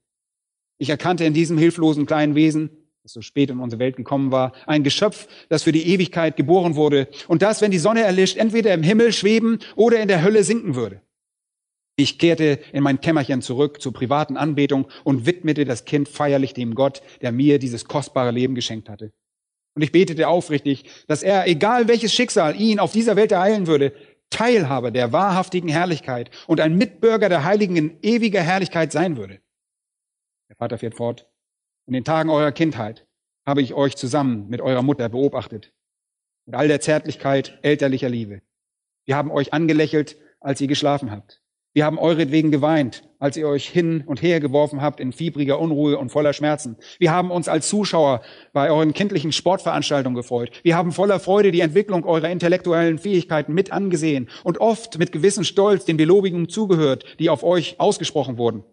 Ich erkannte in diesem hilflosen kleinen Wesen, das so spät in unsere Welt gekommen war, ein Geschöpf, das für die Ewigkeit geboren wurde und das, wenn die Sonne erlischt, entweder im Himmel schweben oder in der Hölle sinken würde. Ich kehrte in mein Kämmerchen zurück zur privaten Anbetung und widmete das Kind feierlich dem Gott, der mir dieses kostbare Leben geschenkt hatte. Und ich betete aufrichtig, dass er, egal welches Schicksal ihn auf dieser Welt ereilen würde, Teilhaber der wahrhaftigen Herrlichkeit und ein Mitbürger der Heiligen in ewiger Herrlichkeit sein würde. Der Vater fährt fort. In den Tagen eurer Kindheit habe ich euch zusammen mit eurer Mutter beobachtet. Mit all der Zärtlichkeit elterlicher Liebe. Wir haben euch angelächelt, als ihr geschlafen habt. Wir haben euretwegen geweint, als ihr euch hin und her geworfen habt in fiebriger Unruhe und voller Schmerzen. Wir haben uns als Zuschauer bei euren kindlichen Sportveranstaltungen gefreut. Wir haben voller Freude die Entwicklung eurer intellektuellen Fähigkeiten mit angesehen und oft mit gewissem Stolz den Belobigungen zugehört, die auf euch ausgesprochen wurden.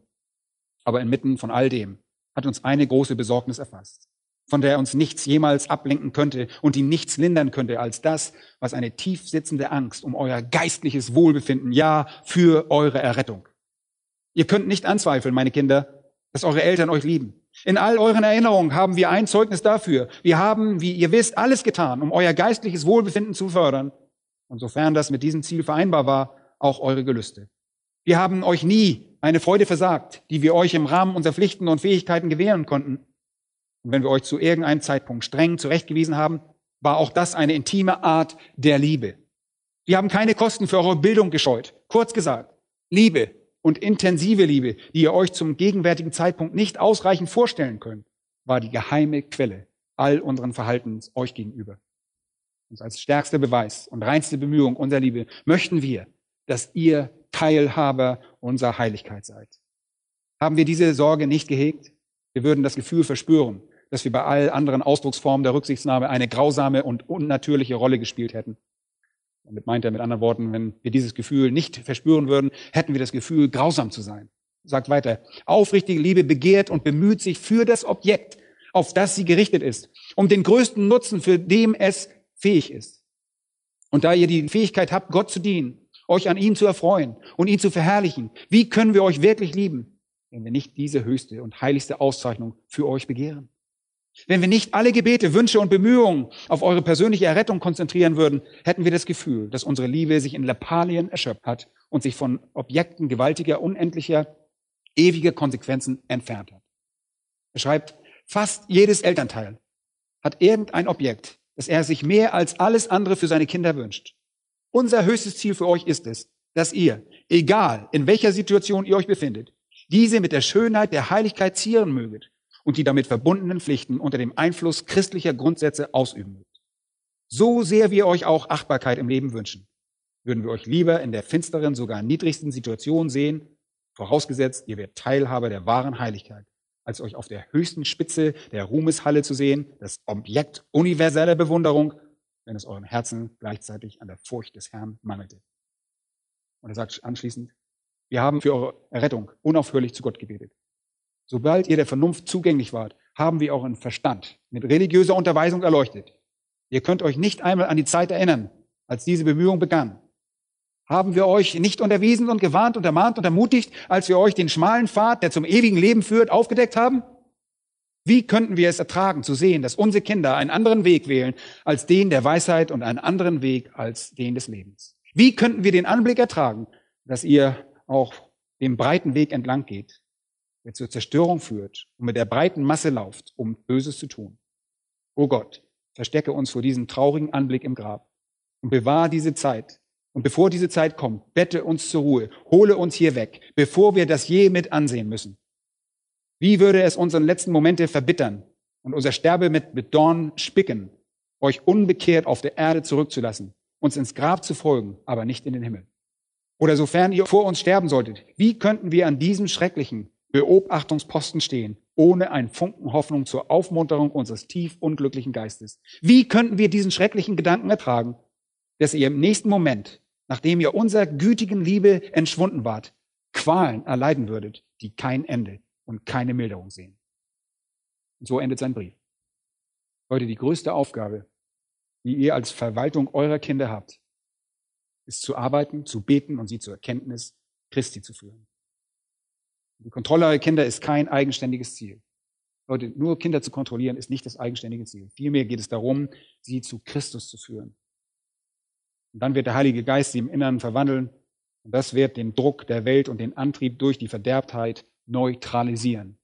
Aber inmitten von all dem hat uns eine große Besorgnis erfasst von der uns nichts jemals ablenken könnte und die nichts lindern könnte als das, was eine tief sitzende Angst um euer geistliches Wohlbefinden, ja, für eure Errettung. Ihr könnt nicht anzweifeln, meine Kinder, dass eure Eltern euch lieben. In all euren Erinnerungen haben wir ein Zeugnis dafür. Wir haben, wie ihr wisst, alles getan, um euer geistliches Wohlbefinden zu fördern. Und sofern das mit diesem Ziel vereinbar war, auch eure Gelüste. Wir haben euch nie eine Freude versagt, die wir euch im Rahmen unserer Pflichten und Fähigkeiten gewähren konnten. Und wenn wir euch zu irgendeinem Zeitpunkt streng zurechtgewiesen haben, war auch das eine intime Art der Liebe. Wir haben keine Kosten für eure Bildung gescheut. Kurz gesagt, Liebe und intensive Liebe, die ihr euch zum gegenwärtigen Zeitpunkt nicht ausreichend vorstellen könnt, war die geheime Quelle all unseren Verhaltens euch gegenüber. Und als stärkster Beweis und reinste Bemühung unserer Liebe möchten wir, dass ihr Teilhaber unserer Heiligkeit seid. Haben wir diese Sorge nicht gehegt? Wir würden das Gefühl verspüren, dass wir bei all anderen Ausdrucksformen der Rücksichtnahme eine grausame und unnatürliche Rolle gespielt hätten. Damit meint er mit anderen Worten, wenn wir dieses Gefühl nicht verspüren würden, hätten wir das Gefühl, grausam zu sein. Sagt weiter, aufrichtige Liebe begehrt und bemüht sich für das Objekt, auf das sie gerichtet ist, um den größten Nutzen, für dem es fähig ist. Und da ihr die Fähigkeit habt, Gott zu dienen, euch an ihm zu erfreuen und ihn zu verherrlichen, wie können wir euch wirklich lieben, wenn wir nicht diese höchste und heiligste Auszeichnung für euch begehren? Wenn wir nicht alle Gebete, Wünsche und Bemühungen auf eure persönliche Errettung konzentrieren würden, hätten wir das Gefühl, dass unsere Liebe sich in Lappalien erschöpft hat und sich von Objekten gewaltiger, unendlicher, ewiger Konsequenzen entfernt hat. Er schreibt, fast jedes Elternteil hat irgendein Objekt, das er sich mehr als alles andere für seine Kinder wünscht. Unser höchstes Ziel für euch ist es, dass ihr, egal in welcher Situation ihr euch befindet, diese mit der Schönheit der Heiligkeit zieren möget und die damit verbundenen Pflichten unter dem Einfluss christlicher Grundsätze ausüben mögt. So sehr wir euch auch Achtbarkeit im Leben wünschen, würden wir euch lieber in der finsteren, sogar niedrigsten Situation sehen, vorausgesetzt, ihr werdet Teilhaber der wahren Heiligkeit, als euch auf der höchsten Spitze der Ruhmeshalle zu sehen, das Objekt universeller Bewunderung, wenn es eurem Herzen gleichzeitig an der Furcht des Herrn mangelte. Und er sagt anschließend, wir haben für eure Errettung unaufhörlich zu Gott gebetet. Sobald ihr der Vernunft zugänglich wart, haben wir euren Verstand mit religiöser Unterweisung erleuchtet. Ihr könnt euch nicht einmal an die Zeit erinnern, als diese Bemühung begann. Haben wir euch nicht unterwiesen und gewarnt und ermahnt und ermutigt, als wir euch den schmalen Pfad, der zum ewigen Leben führt, aufgedeckt haben? Wie könnten wir es ertragen, zu sehen, dass unsere Kinder einen anderen Weg wählen als den der Weisheit und einen anderen Weg als den des Lebens? Wie könnten wir den Anblick ertragen, dass ihr auch dem breiten Weg entlang geht, der zur Zerstörung führt und mit der breiten Masse lauft, um Böses zu tun. O Gott, verstecke uns vor diesem traurigen Anblick im Grab und bewahre diese Zeit. Und bevor diese Zeit kommt, bette uns zur Ruhe, hole uns hier weg, bevor wir das je mit ansehen müssen. Wie würde es unseren letzten Momente verbittern und unser Sterbe mit, mit Dorn spicken, euch unbekehrt auf der Erde zurückzulassen, uns ins Grab zu folgen, aber nicht in den Himmel. Oder sofern ihr vor uns sterben solltet, wie könnten wir an diesem schrecklichen, Beobachtungsposten stehen, ohne einen Funken Hoffnung zur Aufmunterung unseres tief unglücklichen Geistes. Wie könnten wir diesen schrecklichen Gedanken ertragen, dass ihr im nächsten Moment, nachdem ihr unserer gütigen Liebe entschwunden wart, Qualen erleiden würdet, die kein Ende und keine Milderung sehen? Und so endet sein Brief. Heute die größte Aufgabe, die ihr als Verwaltung eurer Kinder habt, ist zu arbeiten, zu beten und sie zur Erkenntnis Christi zu führen. Die Kontrolle eurer Kinder ist kein eigenständiges Ziel. Leute, nur Kinder zu kontrollieren ist nicht das eigenständige Ziel. Vielmehr geht es darum, sie zu Christus zu führen. Und dann wird der Heilige Geist sie im Inneren verwandeln und das wird den Druck der Welt und den Antrieb durch die Verderbtheit neutralisieren.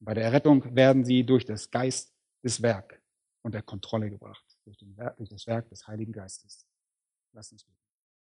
Bei der Errettung werden sie durch das Geist des Werk unter Kontrolle gebracht, durch, Werk, durch das Werk des Heiligen Geistes. Lasst uns beten.